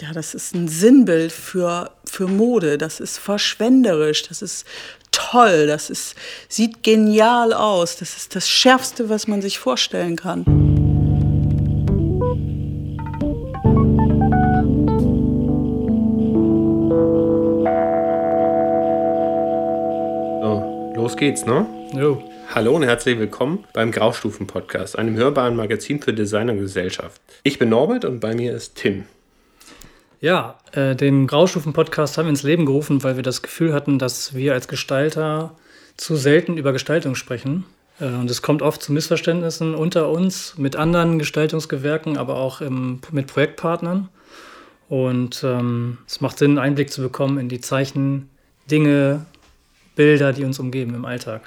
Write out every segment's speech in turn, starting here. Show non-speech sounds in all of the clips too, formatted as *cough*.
ja, das ist ein Sinnbild für, für Mode. Das ist verschwenderisch, das ist toll, das ist, sieht genial aus. Das ist das Schärfste, was man sich vorstellen kann. So, los geht's, ne? Jo. Hallo und herzlich willkommen beim Graustufen-Podcast, einem hörbaren Magazin für Design und Gesellschaft. Ich bin Norbert und bei mir ist Tim. Ja, äh, den Graustufen-Podcast haben wir ins Leben gerufen, weil wir das Gefühl hatten, dass wir als Gestalter zu selten über Gestaltung sprechen. Äh, und es kommt oft zu Missverständnissen unter uns mit anderen Gestaltungsgewerken, aber auch im, mit Projektpartnern. Und ähm, es macht Sinn, Einblick zu bekommen in die Zeichen, Dinge, Bilder, die uns umgeben im Alltag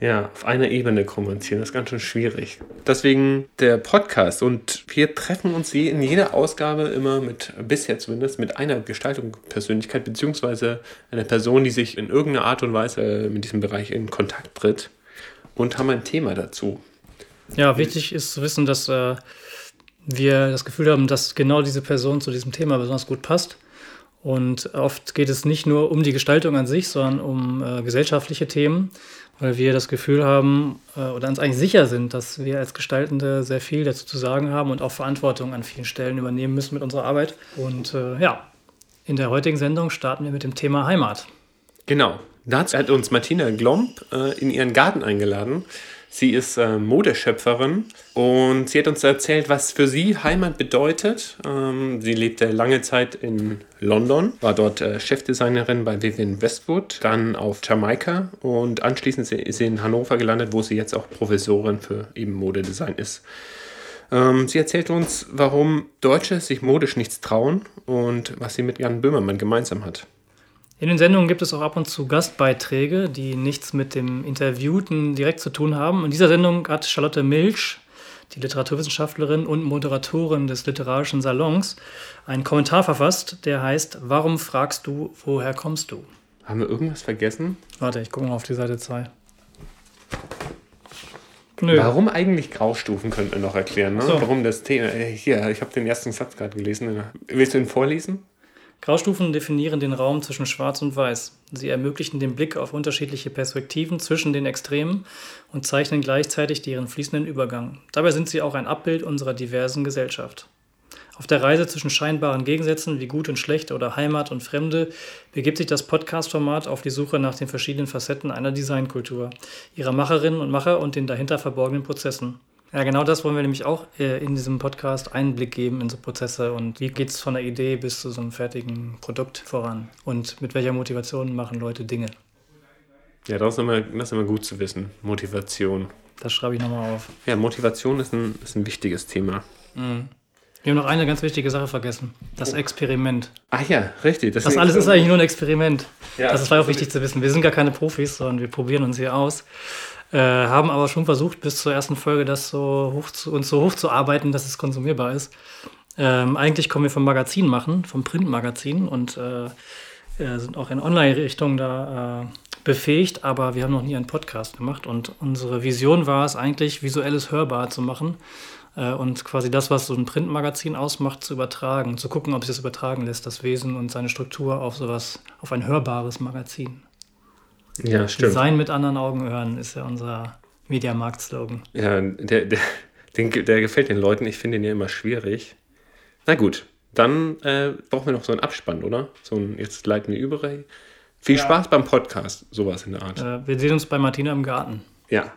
ja, auf einer Ebene kommunizieren. Das ist ganz schön schwierig. Deswegen der Podcast und wir treffen uns in jeder Ausgabe immer mit, bisher zumindest, mit einer Gestaltungspersönlichkeit beziehungsweise einer Person, die sich in irgendeiner Art und Weise mit diesem Bereich in Kontakt tritt und haben ein Thema dazu. Ja, wichtig ist zu wissen, dass äh, wir das Gefühl haben, dass genau diese Person zu diesem Thema besonders gut passt. Und oft geht es nicht nur um die Gestaltung an sich, sondern um äh, gesellschaftliche Themen weil wir das Gefühl haben äh, oder uns eigentlich sicher sind, dass wir als Gestaltende sehr viel dazu zu sagen haben und auch Verantwortung an vielen Stellen übernehmen müssen mit unserer Arbeit. Und äh, ja, in der heutigen Sendung starten wir mit dem Thema Heimat. Genau. Dazu hat uns Martina Glomb äh, in ihren Garten eingeladen Sie ist äh, Modeschöpferin und sie hat uns erzählt, was für sie Heimat bedeutet. Ähm, sie lebte lange Zeit in London, war dort äh, Chefdesignerin bei Vivienne Westwood, dann auf Jamaika und anschließend ist sie in Hannover gelandet, wo sie jetzt auch Professorin für eben Modedesign ist. Ähm, sie erzählt uns, warum Deutsche sich modisch nichts trauen und was sie mit Jan Böhmermann gemeinsam hat. In den Sendungen gibt es auch ab und zu Gastbeiträge, die nichts mit dem Interviewten direkt zu tun haben. In dieser Sendung hat Charlotte Milch, die Literaturwissenschaftlerin und Moderatorin des Literarischen Salons, einen Kommentar verfasst, der heißt Warum fragst du, woher kommst du? Haben wir irgendwas vergessen? Warte, ich gucke mal auf die Seite 2. Nö. Warum eigentlich Graustufen, könnte man noch erklären. Ne? So. Warum das Thema. Äh, hier, ich habe den ersten Satz gerade gelesen. Willst du ihn vorlesen? Graustufen definieren den Raum zwischen Schwarz und Weiß. Sie ermöglichen den Blick auf unterschiedliche Perspektiven zwischen den Extremen und zeichnen gleichzeitig deren fließenden Übergang. Dabei sind sie auch ein Abbild unserer diversen Gesellschaft. Auf der Reise zwischen scheinbaren Gegensätzen wie Gut und Schlecht oder Heimat und Fremde begibt sich das Podcast-Format auf die Suche nach den verschiedenen Facetten einer Designkultur, ihrer Macherinnen und Macher und den dahinter verborgenen Prozessen. Ja, genau das wollen wir nämlich auch äh, in diesem Podcast Einblick geben in so Prozesse und wie geht es von der Idee bis zu so einem fertigen Produkt voran und mit welcher Motivation machen Leute Dinge. Ja, das ist immer, das ist immer gut zu wissen. Motivation. Das schreibe ich nochmal auf. Ja, Motivation ist ein, ist ein wichtiges Thema. Mhm. Wir haben noch eine ganz wichtige Sache vergessen. Das oh. Experiment. Ach ja, richtig. Das, alles ist eigentlich nur ein Experiment. Ja, das war auch wichtig zu wissen. Wir sind gar keine Profis, sondern wir probieren uns hier aus. Äh, haben aber schon versucht, bis zur ersten Folge das so hoch zu, uns so hoch zu arbeiten, dass es konsumierbar ist. Ähm, eigentlich kommen wir vom Magazin machen, vom Printmagazin und äh, sind auch in Online-Richtung da äh, befähigt, aber wir haben noch nie einen Podcast gemacht und unsere Vision war es eigentlich, visuelles Hörbar zu machen äh, und quasi das, was so ein Printmagazin ausmacht, zu übertragen, zu gucken, ob sich das übertragen lässt, das Wesen und seine Struktur auf sowas, auf ein hörbares Magazin. Ja, stimmt. Design mit anderen Augen hören ist ja unser Mediamarkt-Slogan. Ja, der, der, den, der gefällt den Leuten. Ich finde den ja immer schwierig. Na gut, dann äh, brauchen wir noch so einen Abspann, oder? So ein, jetzt leiten wir über. Viel ja. Spaß beim Podcast, sowas in der Art. Äh, wir sehen uns bei Martina im Garten. Ja.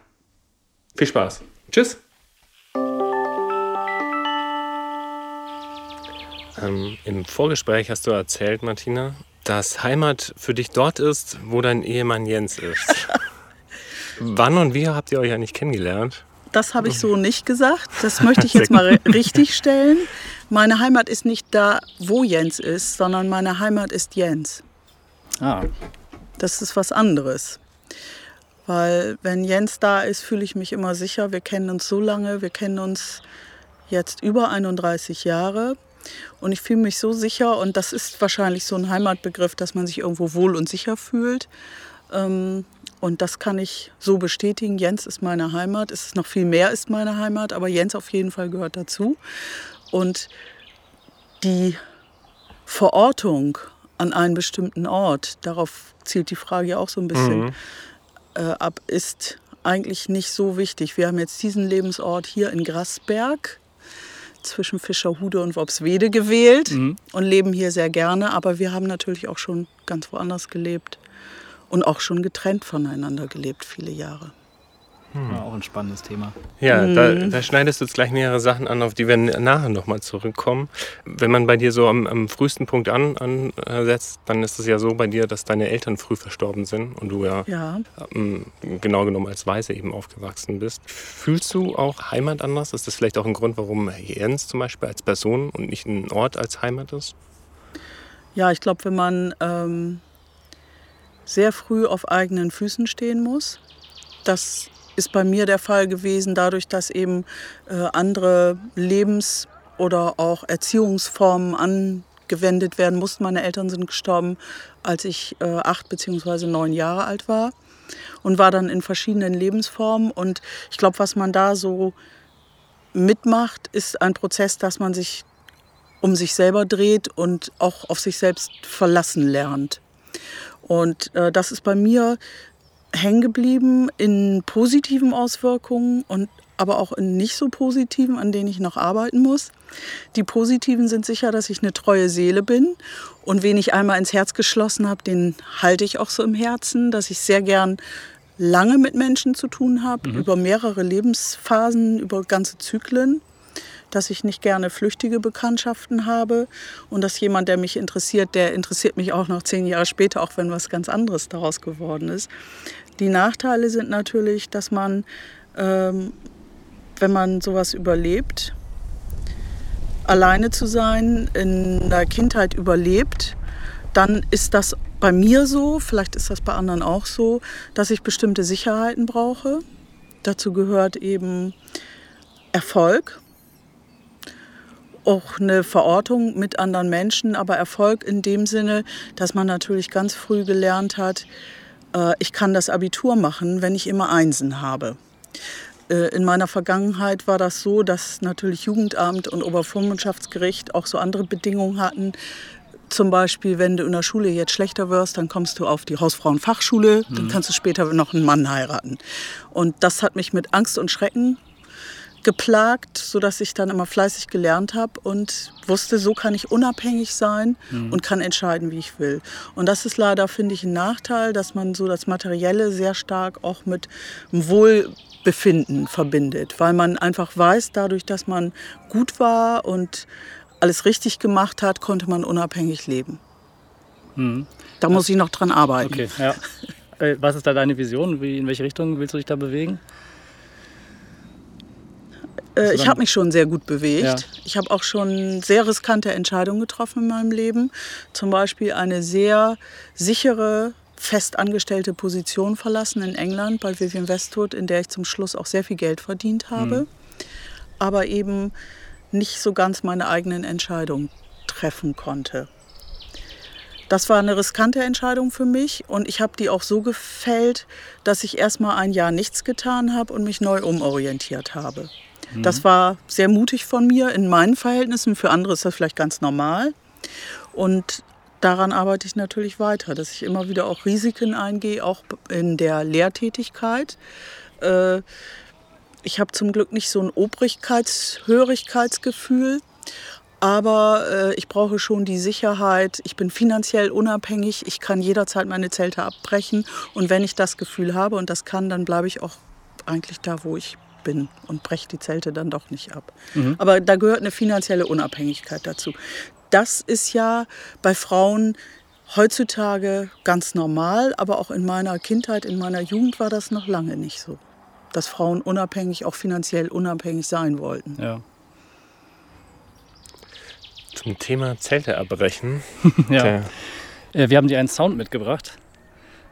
Viel Spaß. Tschüss. Ähm, Im Vorgespräch hast du erzählt, Martina, dass Heimat für dich dort ist, wo dein Ehemann Jens ist. *laughs* Wann und wie habt ihr euch eigentlich kennengelernt? Das habe ich so nicht gesagt. Das möchte ich *laughs* jetzt mal richtig stellen. Meine Heimat ist nicht da, wo Jens ist, sondern meine Heimat ist Jens. Ah. Das ist was anderes. Weil wenn Jens da ist, fühle ich mich immer sicher. Wir kennen uns so lange, wir kennen uns jetzt über 31 Jahre. Und ich fühle mich so sicher und das ist wahrscheinlich so ein Heimatbegriff, dass man sich irgendwo wohl und sicher fühlt. Ähm, und das kann ich so bestätigen. Jens ist meine Heimat. Es ist noch viel mehr ist meine Heimat, aber Jens auf jeden Fall gehört dazu. Und die Verortung an einen bestimmten Ort, darauf zielt die Frage ja auch so ein bisschen mhm. äh, ab, ist eigentlich nicht so wichtig. Wir haben jetzt diesen Lebensort hier in Grasberg zwischen Fischerhude und Worpswede gewählt mhm. und leben hier sehr gerne, aber wir haben natürlich auch schon ganz woanders gelebt und auch schon getrennt voneinander gelebt, viele Jahre. Hm. Ja, auch ein spannendes Thema. Ja, mhm. da, da, schneidest du jetzt gleich mehrere Sachen an, auf die wir nachher nochmal zurückkommen. Wenn man bei dir so am, am frühesten Punkt an, ansetzt, dann ist es ja so bei dir, dass deine Eltern früh verstorben sind und du ja, ja. Ähm, genau genommen als Weise eben aufgewachsen bist. Fühlst du auch Heimat anders? Ist das vielleicht auch ein Grund, warum Jens zum Beispiel als Person und nicht ein Ort als Heimat ist? Ja, ich glaube, wenn man ähm, sehr früh auf eigenen Füßen stehen muss, das ist bei mir der Fall gewesen, dadurch, dass eben äh, andere Lebens- oder auch Erziehungsformen angewendet werden mussten. Meine Eltern sind gestorben, als ich äh, acht bzw. neun Jahre alt war und war dann in verschiedenen Lebensformen. Und ich glaube, was man da so mitmacht, ist ein Prozess, dass man sich um sich selber dreht und auch auf sich selbst verlassen lernt. Und äh, das ist bei mir hängen geblieben in positiven Auswirkungen und aber auch in nicht so positiven, an denen ich noch arbeiten muss. Die positiven sind sicher, dass ich eine treue Seele bin und wen ich einmal ins Herz geschlossen habe, den halte ich auch so im Herzen, dass ich sehr gern lange mit Menschen zu tun habe, mhm. über mehrere Lebensphasen, über ganze Zyklen dass ich nicht gerne flüchtige Bekanntschaften habe und dass jemand, der mich interessiert, der interessiert mich auch noch zehn Jahre später, auch wenn was ganz anderes daraus geworden ist. Die Nachteile sind natürlich, dass man, ähm, wenn man sowas überlebt, alleine zu sein, in der Kindheit überlebt, dann ist das bei mir so, vielleicht ist das bei anderen auch so, dass ich bestimmte Sicherheiten brauche. Dazu gehört eben Erfolg, auch eine Verortung mit anderen Menschen, aber Erfolg in dem Sinne, dass man natürlich ganz früh gelernt hat, äh, ich kann das Abitur machen, wenn ich immer Einsen habe. Äh, in meiner Vergangenheit war das so, dass natürlich Jugendamt und Obervormundschaftsgericht auch so andere Bedingungen hatten. Zum Beispiel, wenn du in der Schule jetzt schlechter wirst, dann kommst du auf die Hausfrauenfachschule, mhm. dann kannst du später noch einen Mann heiraten. Und das hat mich mit Angst und Schrecken geplagt, sodass ich dann immer fleißig gelernt habe und wusste, so kann ich unabhängig sein mhm. und kann entscheiden, wie ich will. Und das ist leider, finde ich, ein Nachteil, dass man so das Materielle sehr stark auch mit Wohlbefinden verbindet, weil man einfach weiß, dadurch, dass man gut war und alles richtig gemacht hat, konnte man unabhängig leben. Mhm. Da muss ich noch dran arbeiten. Okay, ja. *laughs* Äh, was ist da deine Vision? Wie, in welche Richtung willst du dich da bewegen? Äh, ich habe mich schon sehr gut bewegt. Ja. Ich habe auch schon sehr riskante Entscheidungen getroffen in meinem Leben. Zum Beispiel eine sehr sichere, festangestellte Position verlassen in England bei Vivian Westwood, in der ich zum Schluss auch sehr viel Geld verdient habe. Mhm. Aber eben nicht so ganz meine eigenen Entscheidungen treffen konnte. Das war eine riskante Entscheidung für mich und ich habe die auch so gefällt, dass ich erst mal ein Jahr nichts getan habe und mich neu umorientiert habe. Das mhm. war sehr mutig von mir in meinen Verhältnissen. Für andere ist das vielleicht ganz normal. Und daran arbeite ich natürlich weiter, dass ich immer wieder auch Risiken eingehe, auch in der Lehrtätigkeit. Äh, ich habe zum Glück nicht so ein Obrigkeitshörigkeitsgefühl, aber äh, ich brauche schon die Sicherheit. Ich bin finanziell unabhängig. Ich kann jederzeit meine Zelte abbrechen. Und wenn ich das Gefühl habe und das kann, dann bleibe ich auch eigentlich da, wo ich bin und breche die Zelte dann doch nicht ab. Mhm. Aber da gehört eine finanzielle Unabhängigkeit dazu. Das ist ja bei Frauen heutzutage ganz normal, aber auch in meiner Kindheit, in meiner Jugend war das noch lange nicht so. Dass Frauen unabhängig, auch finanziell unabhängig sein wollten. Ja. Zum Thema Zelte abbrechen. *laughs* ja. ja. Wir haben dir einen Sound mitgebracht.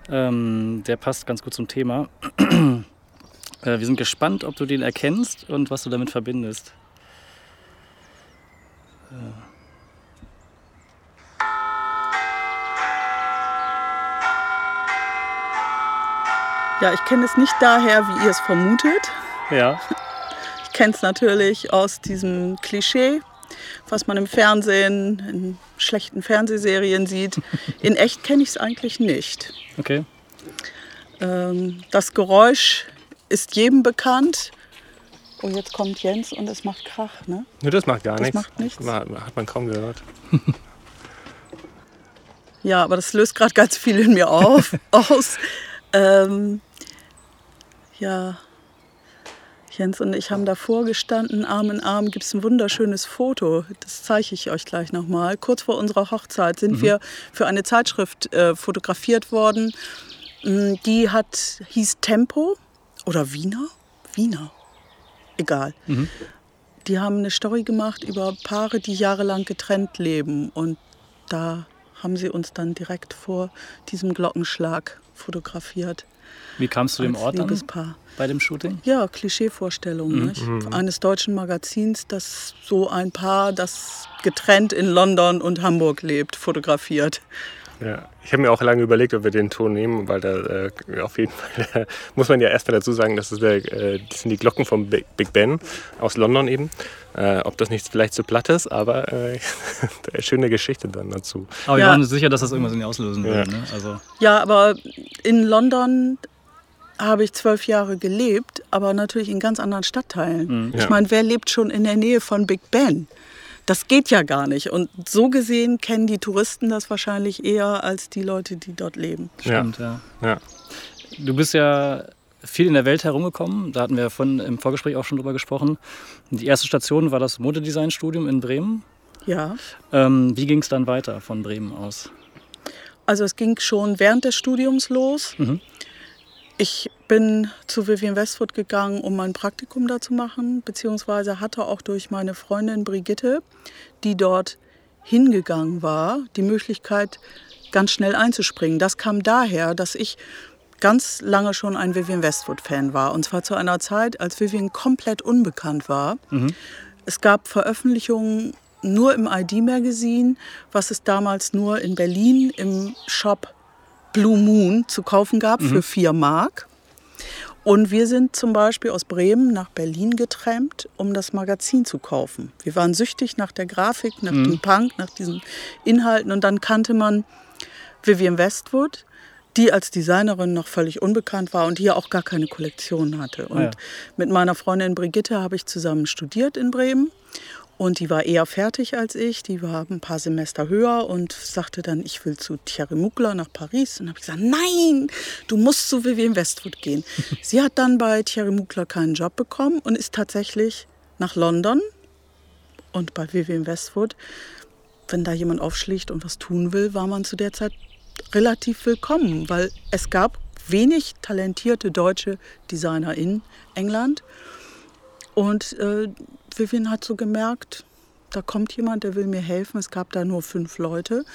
Ähm, der passt ganz gut zum Thema. Äh, wir sind gespannt, ob du den erkennst und was du damit verbindest. Ja, ich kenne es nicht daher, wie ihr es vermutet. Ja. *laughs* Ich kenne es natürlich aus diesem Klischee, was man im Fernsehen, in schlechten Fernsehserien sieht. *laughs* In echt kenne ich es eigentlich nicht. Okay. Ähm, das Geräusch ist jedem bekannt. Oh, jetzt kommt Jens und es macht Krach, ne? Ne, das macht gar Das nichts. macht nichts. Hat man kaum gehört. *laughs* Ja, aber das löst gerade ganz viel in mir auf, *laughs* aus. Ähm, ja, Jens und ich haben davor gestanden, Arm in Arm. Gibt es ein wunderschönes Foto. Das zeige ich euch gleich nochmal. Kurz vor unserer Hochzeit sind wir für eine Zeitschrift äh, fotografiert worden. Mm, Die hat, hieß Tempo oder Wiener? Wiener. Egal. Die haben eine Story gemacht über Paare, die jahrelang getrennt leben. Und da haben sie uns dann direkt vor diesem Glockenschlag fotografiert. Wie kamst du dem Ort an bei dem Shooting? Ja, Klischeevorstellung nicht? eines deutschen Magazins, das so ein Paar, das getrennt in London und Hamburg lebt, fotografiert. Ja, ich habe mir auch lange überlegt, ob wir den Ton nehmen, weil da äh, auf jeden *laughs* Fall muss man ja erstmal dazu sagen, das, ist der, äh, das sind die Glocken vom Big Big Ben aus London eben. Äh, ob das nicht vielleicht zu platt ist, aber äh, *laughs* eine schöne Geschichte dann dazu. Aber wir Ja. waren uns sicher, dass das irgendwas in dir auslösen Ja. würde. Ne? Also, Ja, aber in London habe ich zwölf Jahre gelebt, aber natürlich in ganz anderen Stadtteilen. Ich Ja. meine, wer lebt schon in der Nähe von Big Ben? Das geht ja gar nicht. Und so gesehen kennen die Touristen das wahrscheinlich eher als die Leute, die dort leben. stimmt, ja. Ja. Du bist ja viel in der Welt herumgekommen. Da hatten wir von, im Vorgespräch auch schon drüber gesprochen. Die erste Station war das Modedesign-Studium in Bremen. Ja. Ähm, wie ging es dann weiter von Bremen aus? Also es ging schon während des Studiums los. Mhm. Ich bin zu Vivian Westwood gegangen, um mein Praktikum da zu machen, beziehungsweise hatte auch durch meine Freundin Brigitte, die dort hingegangen war, die Möglichkeit, ganz schnell einzuspringen. Das kam daher, dass ich ganz lange schon ein Vivian Westwood-Fan war. Und zwar zu einer Zeit, als Vivian komplett unbekannt war. Es gab Veröffentlichungen nur im ID-Magazin, was es damals nur in Berlin im Shop Blue Moon zu kaufen gab für 4 Mark. Und wir sind zum Beispiel aus Bremen nach Berlin getrampt, um das Magazin zu kaufen. Wir waren süchtig nach der Grafik, nach dem Punk, nach diesen Inhalten. Und dann kannte man Vivian Westwood, die als Designerin noch völlig unbekannt war und hier auch gar keine Kollektion hatte. Und ja. mit meiner Freundin Brigitte habe ich zusammen studiert in Bremen. Und die war eher fertig als ich, die war ein paar Semester höher und sagte dann, ich will zu Thierry Mugler nach Paris. Und habe ich gesagt, nein, du musst zu Vivienne Westwood gehen. *laughs* Sie hat dann bei Thierry Mugler keinen Job bekommen und ist tatsächlich nach London und bei Vivienne Westwood. Wenn da jemand aufschlägt und was tun will, war man zu der Zeit relativ willkommen, weil es gab wenig talentierte deutsche Designer in England. Und äh, Vivian hat so gemerkt, da kommt jemand, der will mir helfen. Es gab da nur fünf Leute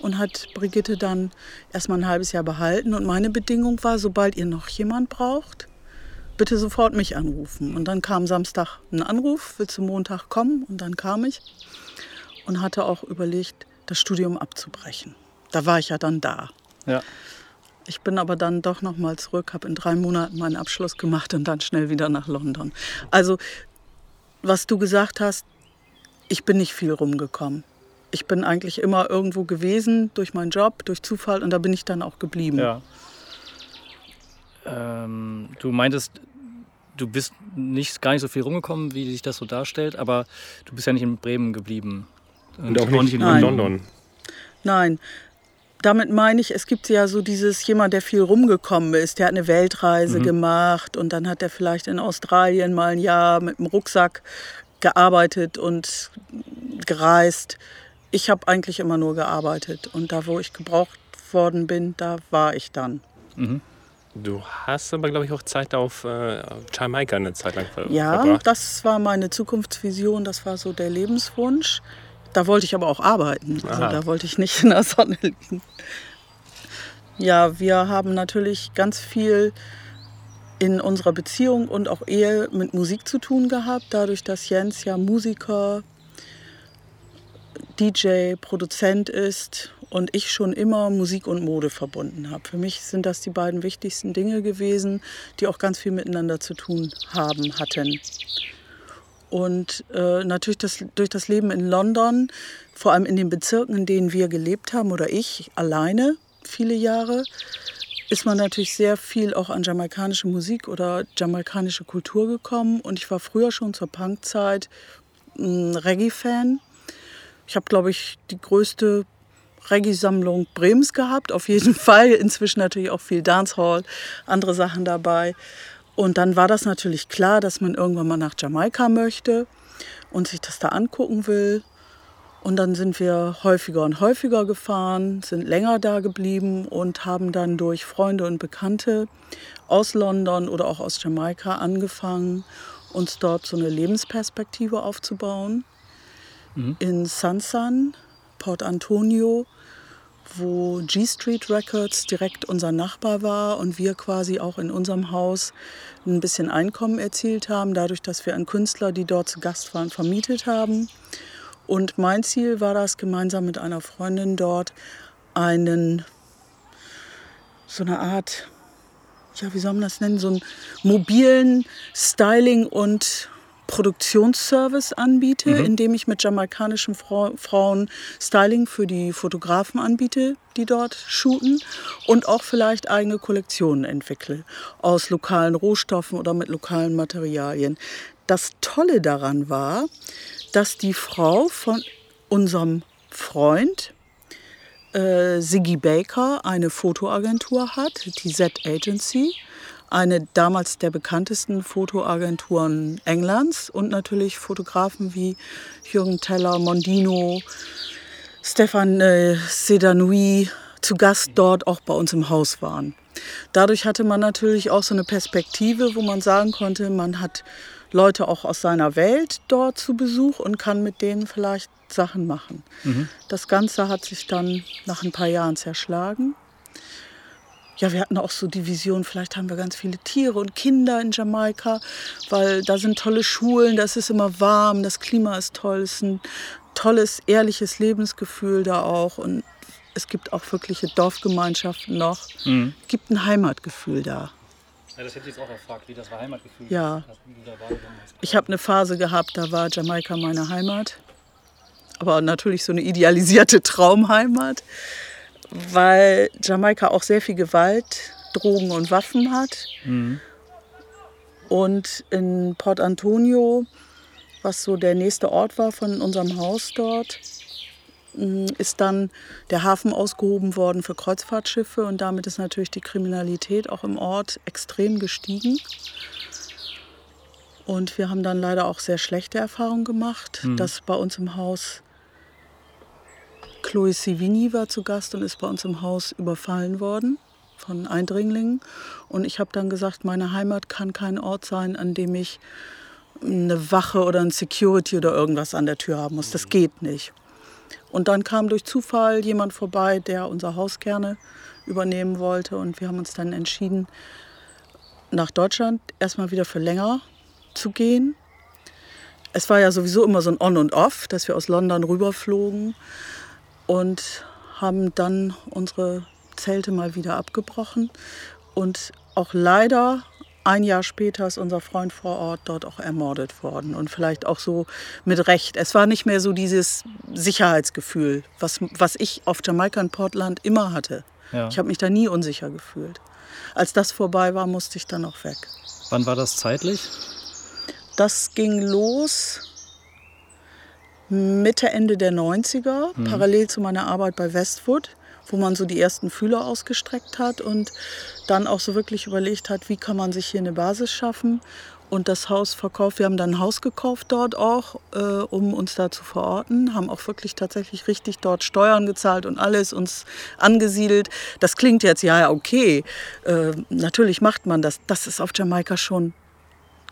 und hat Brigitte dann erstmal ein halbes Jahr behalten. Und meine Bedingung war, sobald ihr noch jemand braucht, bitte sofort mich anrufen. Und dann kam Samstag ein Anruf, willst du Montag kommen? Und dann kam ich und hatte auch überlegt, das Studium abzubrechen. Da war ich ja dann da. Ja. Ich bin aber dann doch noch mal zurück, habe in drei Monaten meinen Abschluss gemacht und dann schnell wieder nach London. Also, was du gesagt hast, ich bin nicht viel rumgekommen. Ich bin eigentlich immer irgendwo gewesen, durch meinen Job, durch Zufall und da bin ich dann auch geblieben. Ja. Ähm, du meintest, du bist nicht, gar nicht so viel rumgekommen, wie sich das so darstellt, aber du bist ja nicht in Bremen geblieben. Und auch nicht in Nein. London. Nein, damit meine ich, es gibt ja so dieses jemand, der viel rumgekommen ist, der hat eine Weltreise gemacht und dann hat er vielleicht in Australien mal ein Jahr mit dem Rucksack gearbeitet und gereist. Ich habe eigentlich immer nur gearbeitet und da, wo ich gebraucht worden bin, da war ich dann. Du hast aber, glaube ich, auch Zeit auf äh, Jamaika eine Zeit lang ver Ja, verbracht. das war meine Zukunftsvision, das war so der Lebenswunsch. Da wollte ich aber auch arbeiten. Also Aha. da wollte ich nicht *laughs* in der Sonne liegen. Ja, wir haben natürlich ganz viel in unserer Beziehung und auch Ehe mit Musik zu tun gehabt, dadurch, dass Jens ja Musiker, DJ, Produzent ist und ich schon immer Musik und Mode verbunden habe. Für mich sind das die beiden wichtigsten Dinge gewesen, die auch ganz viel miteinander zu tun haben hatten. Und äh, natürlich das, durch das Leben in London, vor allem in den Bezirken, in denen wir gelebt haben oder ich alleine viele Jahre, ist man natürlich sehr viel auch an jamaikanische Musik oder jamaikanische Kultur gekommen. Und ich war früher schon zur Punkzeit ein Reggae-Fan. Ich habe, glaube ich, die größte Reggae-Sammlung Brems gehabt, auf jeden *laughs* Fall. Inzwischen natürlich auch viel Dancehall, andere Sachen dabei. Und dann war das natürlich klar, dass man irgendwann mal nach Jamaika möchte und sich das da angucken will. Und dann sind wir häufiger und häufiger gefahren, sind länger da geblieben und haben dann durch Freunde und Bekannte aus London oder auch aus Jamaika angefangen, uns dort so eine Lebensperspektive aufzubauen. Mhm. In Sansan, Port Antonio, wo G Street Records direkt unser Nachbar war und wir quasi auch in unserem Haus ein bisschen Einkommen erzielt haben, dadurch, dass wir an Künstler, die dort zu Gast waren, vermietet haben. Und mein Ziel war das, gemeinsam mit einer Freundin dort einen, so eine Art, ja, wie soll man das nennen, so einen mobilen Styling- und Produktionsservice anbiete, mhm. indem ich mit jamaikanischen Fra Frauen Styling für die Fotografen anbiete, die dort shooten und auch vielleicht eigene Kollektionen entwickle aus lokalen Rohstoffen oder mit lokalen Materialien. Das Tolle daran war, dass die Frau von unserem Freund äh, Siggy Baker eine Fotoagentur hat, die Z Agency eine damals der bekanntesten Fotoagenturen Englands und natürlich Fotografen wie Jürgen Teller, Mondino, Stefan äh, Sedanui zu Gast dort auch bei uns im Haus waren. Dadurch hatte man natürlich auch so eine Perspektive, wo man sagen konnte, man hat Leute auch aus seiner Welt dort zu Besuch und kann mit denen vielleicht Sachen machen. Mhm. Das Ganze hat sich dann nach ein paar Jahren zerschlagen ja, wir hatten auch so die Vision, vielleicht haben wir ganz viele Tiere und Kinder in Jamaika, weil da sind tolle Schulen, das ist immer warm, das Klima ist toll, es ist ein tolles, ehrliches Lebensgefühl da auch und es gibt auch wirkliche Dorfgemeinschaften noch. Mhm. Es gibt ein Heimatgefühl da. Ja, das hätte ich jetzt auch gefragt, wie das war Heimatgefühl. Ja. Ich habe eine Phase gehabt, da war Jamaika meine Heimat. Aber natürlich so eine idealisierte *laughs* Traumheimat weil Jamaika auch sehr viel Gewalt, Drogen und Waffen hat. Mhm. Und in Port Antonio, was so der nächste Ort war von unserem Haus dort, mm, ist dann der Hafen ausgehoben worden für Kreuzfahrtschiffe und damit ist natürlich die Kriminalität auch im Ort extrem gestiegen. Und wir haben dann leider auch sehr schlechte Erfahrungen gemacht, mhm. dass bei uns im Haus Chloe Sivini war zu Gast und ist bei uns im Haus überfallen worden von Eindringlingen. Und ich habe dann gesagt, meine Heimat kann kein Ort sein, an dem ich eine Wache oder ein Security oder irgendwas an der Tür haben muss. Das geht nicht. Und dann kam durch Zufall jemand vorbei, der unser Haus gerne übernehmen wollte. Und wir haben uns dann entschieden, nach Deutschland erstmal wieder für länger zu gehen. Es war ja sowieso immer so ein On und Off, dass wir aus London rüberflogen und haben dann unsere Zelte mal wieder abgebrochen. Und auch leider ein Jahr später ist unser Freund vor Ort dort auch ermordet worden. Und vielleicht auch so mit Recht. Es war nicht mehr so dieses Sicherheitsgefühl, was, was ich auf Jamaika und Portland immer hatte. Ja. Ich habe mich da nie unsicher gefühlt. Als das vorbei war, musste ich dann auch weg. Wann war das zeitlich? Das ging los Mitte, Ende der 90er, mhm. parallel zu meiner Arbeit bei Westwood, wo man so die ersten Fühler ausgestreckt hat und dann auch so wirklich überlegt hat, wie kann man sich hier eine Basis schaffen und das Haus verkauft. Wir haben dann ein Haus gekauft dort auch, äh, um uns da zu verorten, haben auch wirklich tatsächlich richtig dort Steuern gezahlt und alles uns angesiedelt. Das klingt jetzt ja okay, äh, natürlich macht man das. Das ist auf Jamaika schon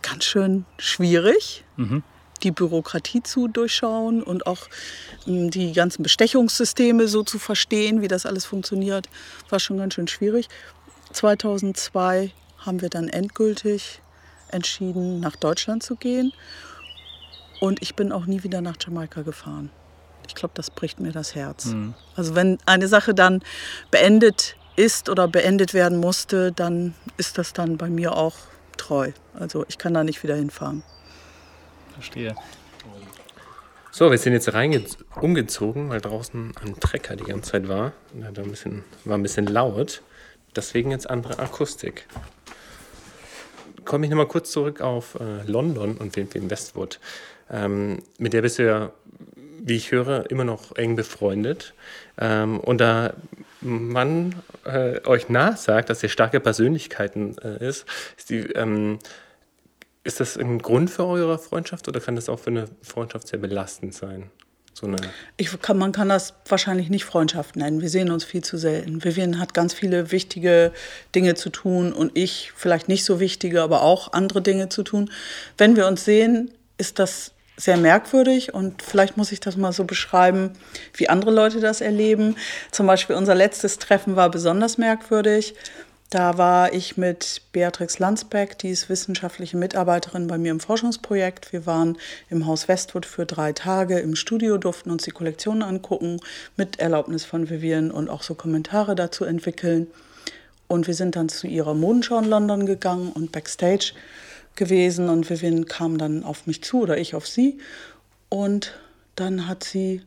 ganz schön schwierig. Mhm die Bürokratie zu durchschauen und auch hm, die ganzen Bestechungssysteme so zu verstehen, wie das alles funktioniert, war schon ganz schön schwierig. 2002 haben wir dann endgültig entschieden, nach Deutschland zu gehen. Und ich bin auch nie wieder nach Jamaika gefahren. Ich glaube, das bricht mir das Herz. Mhm. Also wenn eine Sache dann beendet ist oder beendet werden musste, dann ist das dann bei mir auch treu. Also ich kann da nicht wieder hinfahren. Verstehe. So, wir sind jetzt umgezogen, weil draußen ein Trecker die ganze Zeit war. Da ein bisschen, war ein bisschen laut. Deswegen jetzt andere Akustik. Komme ich nochmal kurz zurück auf äh, London und Wim Westwood. Ähm, mit der bist du ja, wie ich höre, immer noch eng befreundet. Ähm, und da man äh, euch nachsagt, dass ihr starke Persönlichkeiten äh, ist, ist, die, ähm, ist das ein Grund für eure Freundschaft oder kann das auch für eine Freundschaft sehr belastend sein? So eine ich kann, man kann das wahrscheinlich nicht Freundschaft nennen. Wir sehen uns viel zu selten. Vivian hat ganz viele wichtige Dinge zu tun und ich vielleicht nicht so wichtige, aber auch andere Dinge zu tun. Wenn wir uns sehen, ist das sehr merkwürdig und vielleicht muss ich das mal so beschreiben, wie andere Leute das erleben. Zum Beispiel unser letztes Treffen war besonders merkwürdig. Da war ich mit Beatrix Landsbeck, die ist wissenschaftliche Mitarbeiterin bei mir im Forschungsprojekt. Wir waren im Haus Westwood für drei Tage im Studio, durften uns die Kollektionen angucken, mit Erlaubnis von Vivian und auch so Kommentare dazu entwickeln. Und wir sind dann zu ihrer Modenschau in London gegangen und backstage gewesen und Vivian kam dann auf mich zu oder ich auf sie. Und dann hat sie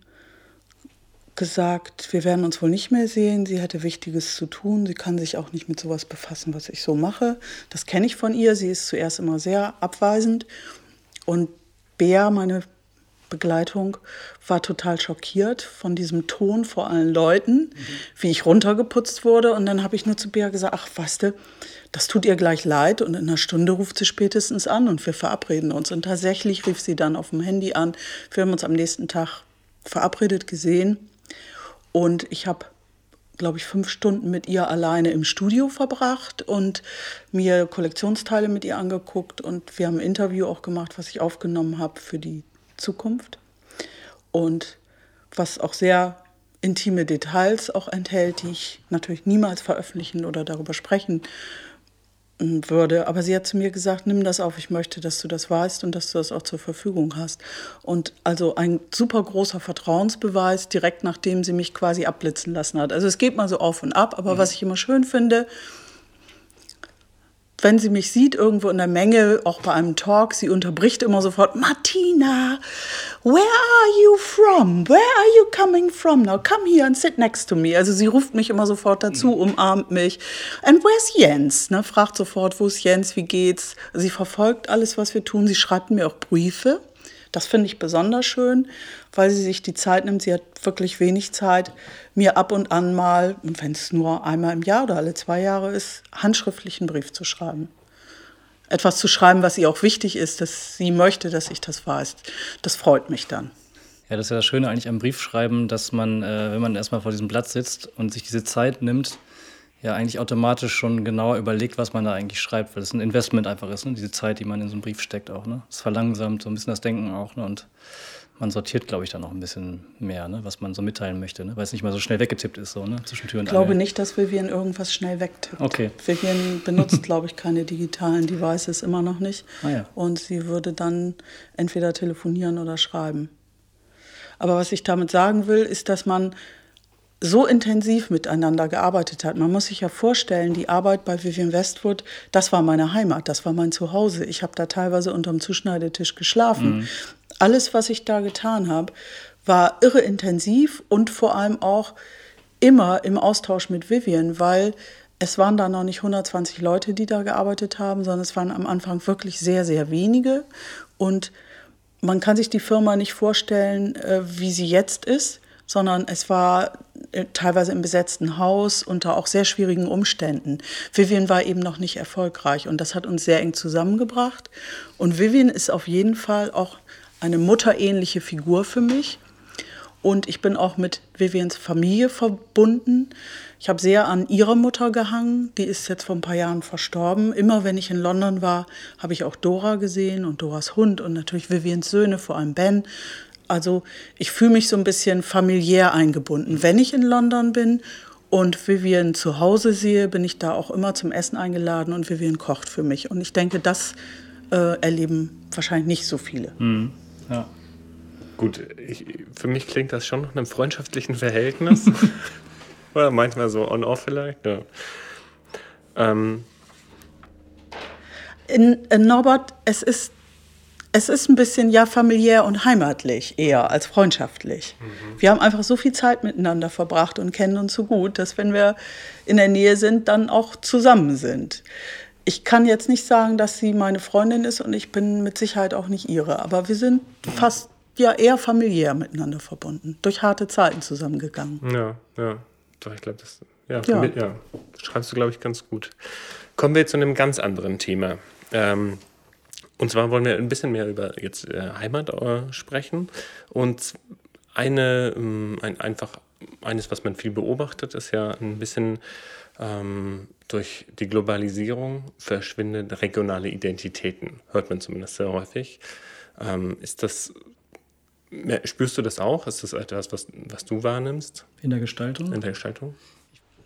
gesagt, wir werden uns wohl nicht mehr sehen. Sie hätte Wichtiges zu tun. Sie kann sich auch nicht mit sowas befassen, was ich so mache. Das kenne ich von ihr. Sie ist zuerst immer sehr abweisend. Und Bea, meine Begleitung, war total schockiert von diesem Ton vor allen Leuten, mhm. wie ich runtergeputzt wurde. Und dann habe ich nur zu Bea gesagt, ach, weißt du, das tut ihr gleich leid und in einer Stunde ruft sie spätestens an und wir verabreden uns. Und tatsächlich rief sie dann auf dem Handy an. Wir haben uns am nächsten Tag verabredet gesehen und ich habe glaube ich, fünf Stunden mit ihr alleine im Studio verbracht und mir Kollektionsteile mit ihr angeguckt. Und wir haben ein Interview auch gemacht, was ich aufgenommen habe für die Zukunft. Und was auch sehr intime Details auch enthält, die ich natürlich niemals veröffentlichen oder darüber sprechen würde. Aber sie hat zu mir gesagt, nimm das auf, ich möchte, dass du das weißt und dass du das auch zur Verfügung hast. Und also ein super großer Vertrauensbeweis, direkt nachdem sie mich quasi abblitzen lassen hat. Also es geht mal so auf und ab, aber mhm. was ich immer schön finde, wenn sie mich sieht irgendwo in der Menge, auch bei einem Talk, sie unterbricht immer sofort, Martina, where are you from? Where are you coming from? Now come here and sit next to me. Also sie ruft mich immer sofort dazu, mhm. umarmt mich. And where's Jens? Ne, fragt sofort, wo ist Jens, wie geht's? Sie verfolgt alles, was wir tun. Sie schreibt mir auch Briefe. Das finde ich besonders schön, weil sie sich die Zeit nimmt. Sie hat wirklich wenig Zeit, mir ab und an mal, wenn es nur einmal im Jahr oder alle zwei Jahre ist, handschriftlichen Brief zu schreiben. Etwas zu schreiben, was ihr auch wichtig ist, dass sie möchte, dass ich das weiß. Das freut mich dann. Ja, das ist ja das Schöne eigentlich am Briefschreiben, dass man, äh, wenn man erstmal vor diesem Blatt sitzt und sich diese Zeit nimmt, ja eigentlich automatisch schon genauer überlegt, was man da eigentlich schreibt, weil es ein Investment einfach ist, ne? diese Zeit, die man in so einen Brief steckt auch. Ne? Es verlangsamt so ein bisschen das Denken auch ne? und man sortiert, glaube ich, dann auch ein bisschen mehr, ne? was man so mitteilen möchte, ne? weil es nicht mal so schnell weggetippt ist, so ne? zwischen Tür und Ich glaube Angel. nicht, dass Vivian irgendwas schnell wegtippt. Okay. Vivian benutzt, glaube ich, keine digitalen Devices immer noch nicht. Ah, ja. Und sie würde dann entweder telefonieren oder schreiben. Aber was ich damit sagen will, ist, dass man so intensiv miteinander gearbeitet hat. Man muss sich ja vorstellen, die Arbeit bei Vivian Westwood, das war meine Heimat, das war mein Zuhause. Ich habe da teilweise unterm Zuschneidetisch geschlafen. Mhm. Alles, was ich da getan habe, war irre intensiv und vor allem auch immer im Austausch mit Vivian, weil es waren da noch nicht 120 Leute, die da gearbeitet haben, sondern es waren am Anfang wirklich sehr, sehr wenige. Und man kann sich die Firma nicht vorstellen, äh, wie sie jetzt ist sondern es war äh, teilweise im besetzten Haus unter auch sehr schwierigen Umständen. Vivian war eben noch nicht erfolgreich und das hat uns sehr eng zusammengebracht. Und Vivian ist auf jeden Fall auch eine mutterähnliche Figur für mich. Und ich bin auch mit Vivians Familie verbunden. Ich habe sehr an ihrer Mutter gehangen. Die ist jetzt vor ein paar Jahren verstorben. Immer wenn ich in London war, habe ich auch Dora gesehen und Doras Hund und natürlich Vivians Söhne, vor allem Ben. Also ich fühle mich so ein bisschen familiär eingebunden. Wenn ich in London bin und Vivian zu Hause sehe, bin ich da auch immer zum Essen eingeladen und Vivian kocht für mich. Und ich denke, das äh, erleben wahrscheinlich nicht so viele. Mhm. Ja. Gut, ich, für mich klingt das schon nach einem freundschaftlichen Verhältnis. *laughs* Oder manchmal so on-off vielleicht. Ja. Ähm. In, in Norbert, es ist Es ist ein bisschen ja familiär und heimatlich eher als freundschaftlich. Mhm. Wir haben einfach so viel Zeit miteinander verbracht und kennen uns so gut, dass wenn wir in der Nähe sind, dann auch zusammen sind. Ich kann jetzt nicht sagen, dass sie meine Freundin ist und ich bin mit Sicherheit auch nicht ihre, aber wir sind mhm. fast ja eher familiär miteinander verbunden, durch harte Zeiten zusammengegangen. Ja, ja. Doch, ich glaube, das, ja, ja. ja, schreibst du, glaube ich, ganz gut. Kommen wir zu einem ganz anderen Thema. Ähm, und zwar wollen wir ein bisschen mehr über jetzt äh, Heimat äh, sprechen. Und eine, ähm, ein, einfach eines, was man viel beobachtet, ist ja ein bisschen ähm, durch die Globalisierung verschwinden regionale Identitäten. Hört man zumindest sehr häufig. Ähm, ist das, spürst du das auch? Ist das etwas, was, was du wahrnimmst? In der Gestaltung? In der Gestaltung?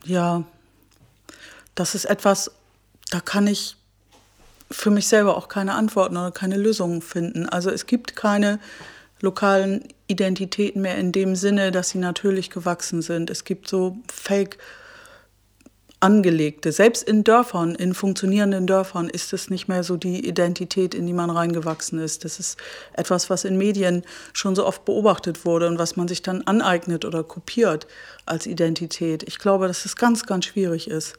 Ja, das ist etwas, da kann ich für mich selber auch keine Antworten oder keine Lösungen finden. Also es gibt keine lokalen Identitäten mehr in dem Sinne, dass sie natürlich gewachsen sind. Es gibt so Fake angelegte. Selbst in Dörfern, in funktionierenden Dörfern ist es nicht mehr so die Identität, in die man reingewachsen ist. Das ist etwas, was in Medien schon so oft beobachtet wurde und was man sich dann aneignet oder kopiert als Identität. Ich glaube, dass es ganz, ganz schwierig ist,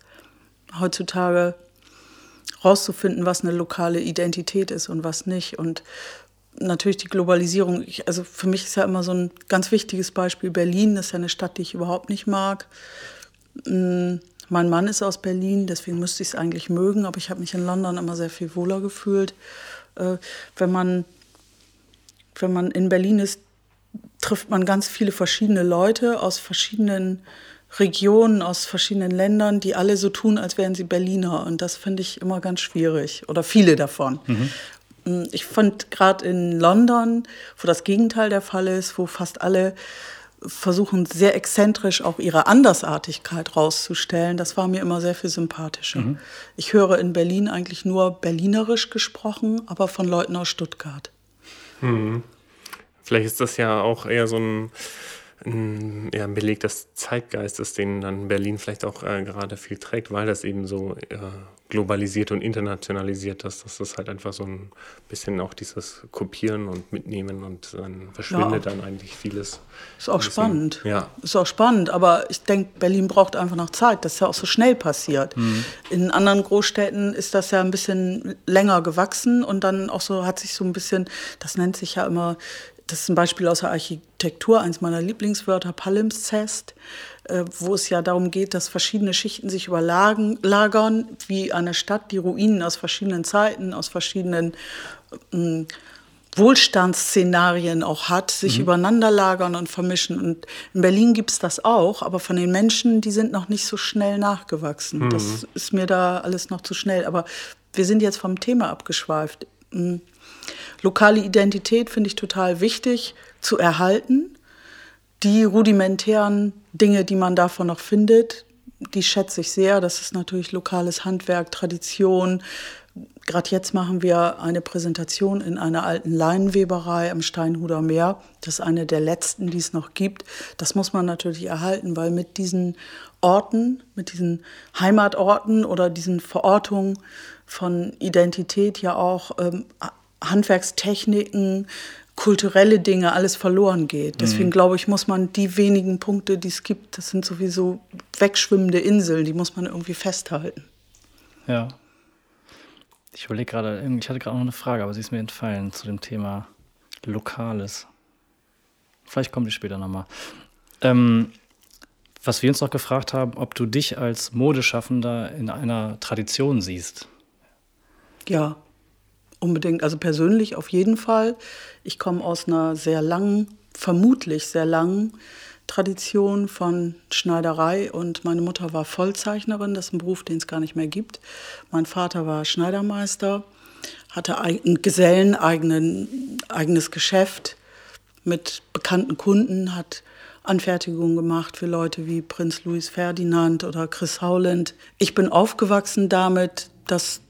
heutzutage rauszufinden, was eine lokale Identität ist und was nicht. Und natürlich die Globalisierung, ich, also für mich ist ja immer so ein ganz wichtiges Beispiel Berlin, das ist ja eine Stadt, die ich überhaupt nicht mag. Mm, mein Mann ist aus Berlin, deswegen müsste ich es eigentlich mögen, aber ich habe mich in London immer sehr viel wohler gefühlt. Äh, wenn, man, wenn man in Berlin ist, trifft man ganz viele verschiedene Leute aus verschiedenen Regionen aus verschiedenen Ländern, die alle so tun, als wären sie Berliner. Und das finde ich immer ganz schwierig. Oder viele davon. Mhm. Ich fand gerade in London, wo das Gegenteil der Fall ist, wo fast alle versuchen, sehr exzentrisch auch ihre Andersartigkeit rauszustellen, das war mir immer sehr viel sympathischer. Mhm. Ich höre in Berlin eigentlich nur berlinerisch gesprochen, aber von Leuten aus Stuttgart. Mhm. Vielleicht ist das ja auch eher so ein ein, ja, Beleg des Zeitgeistes, den dann Berlin vielleicht auch äh, gerade viel trägt, weil das eben so äh, globalisiert und internationalisiert ist. Das ist halt einfach so ein bisschen auch dieses Kopieren und Mitnehmen und dann verschwindet ja. dann eigentlich vieles. Ist auch spannend. Ja. Ist auch spannend, aber ich denke, Berlin braucht einfach noch Zeit. Das ist ja auch so schnell passiert. Mhm. In anderen Großstädten ist das ja ein bisschen länger gewachsen und dann auch so hat sich so ein bisschen, das nennt sich ja immer das ist ein Beispiel aus der Architektur, eins meiner Lieblingswörter, Palimpsest, äh, wo es ja darum geht, dass verschiedene Schichten sich überlagern, wie eine Stadt, die Ruinen aus verschiedenen Zeiten, aus verschiedenen äh, Wohlstandsszenarien auch hat, sich mhm. übereinander lagern und vermischen. Und in Berlin gibt es das auch, aber von den Menschen, die sind noch nicht so schnell nachgewachsen. Mhm. Das ist mir da alles noch zu schnell. Aber wir sind jetzt vom Thema abgeschweift. Mhm. Lokale Identität finde ich total wichtig zu erhalten. Die rudimentären Dinge, die man davon noch findet, die schätze ich sehr. Das ist natürlich lokales Handwerk, Tradition. Gerade jetzt machen wir eine Präsentation in einer alten Leinenweberei am Steinhuder Meer. Das ist eine der letzten, die es noch gibt. Das muss man natürlich erhalten, weil mit diesen Orten, mit diesen Heimatorten oder diesen Verortungen von Identität ja auch ähm, Handwerkstechniken, kulturelle Dinge, alles verloren geht. Deswegen mhm. glaube ich, muss man die wenigen Punkte, die es gibt, das sind sowieso wegschwimmende Inseln, die muss man irgendwie festhalten. Ja. Ich überlege gerade, ich hatte gerade noch eine Frage, aber sie ist mir entfallen zu dem Thema Lokales. Vielleicht kommt die später nochmal. Ähm, was wir uns noch gefragt haben, ob du dich als Modeschaffender in einer Tradition siehst. Ja, unbedingt, also persönlich auf jeden Fall. Ich komme aus einer sehr langen, vermutlich sehr langen Tradition von Schneiderei und meine Mutter war Vollzeichnerin, das ist ein Beruf, den es gar nicht mehr gibt. Mein Vater war Schneidermeister, hatte ein Gesellen, eigenen, eigenes Geschäft mit bekannten Kunden, hat Anfertigungen gemacht für Leute wie Prinz Louis Ferdinand oder Chris Howland. Ich bin aufgewachsen damit, dass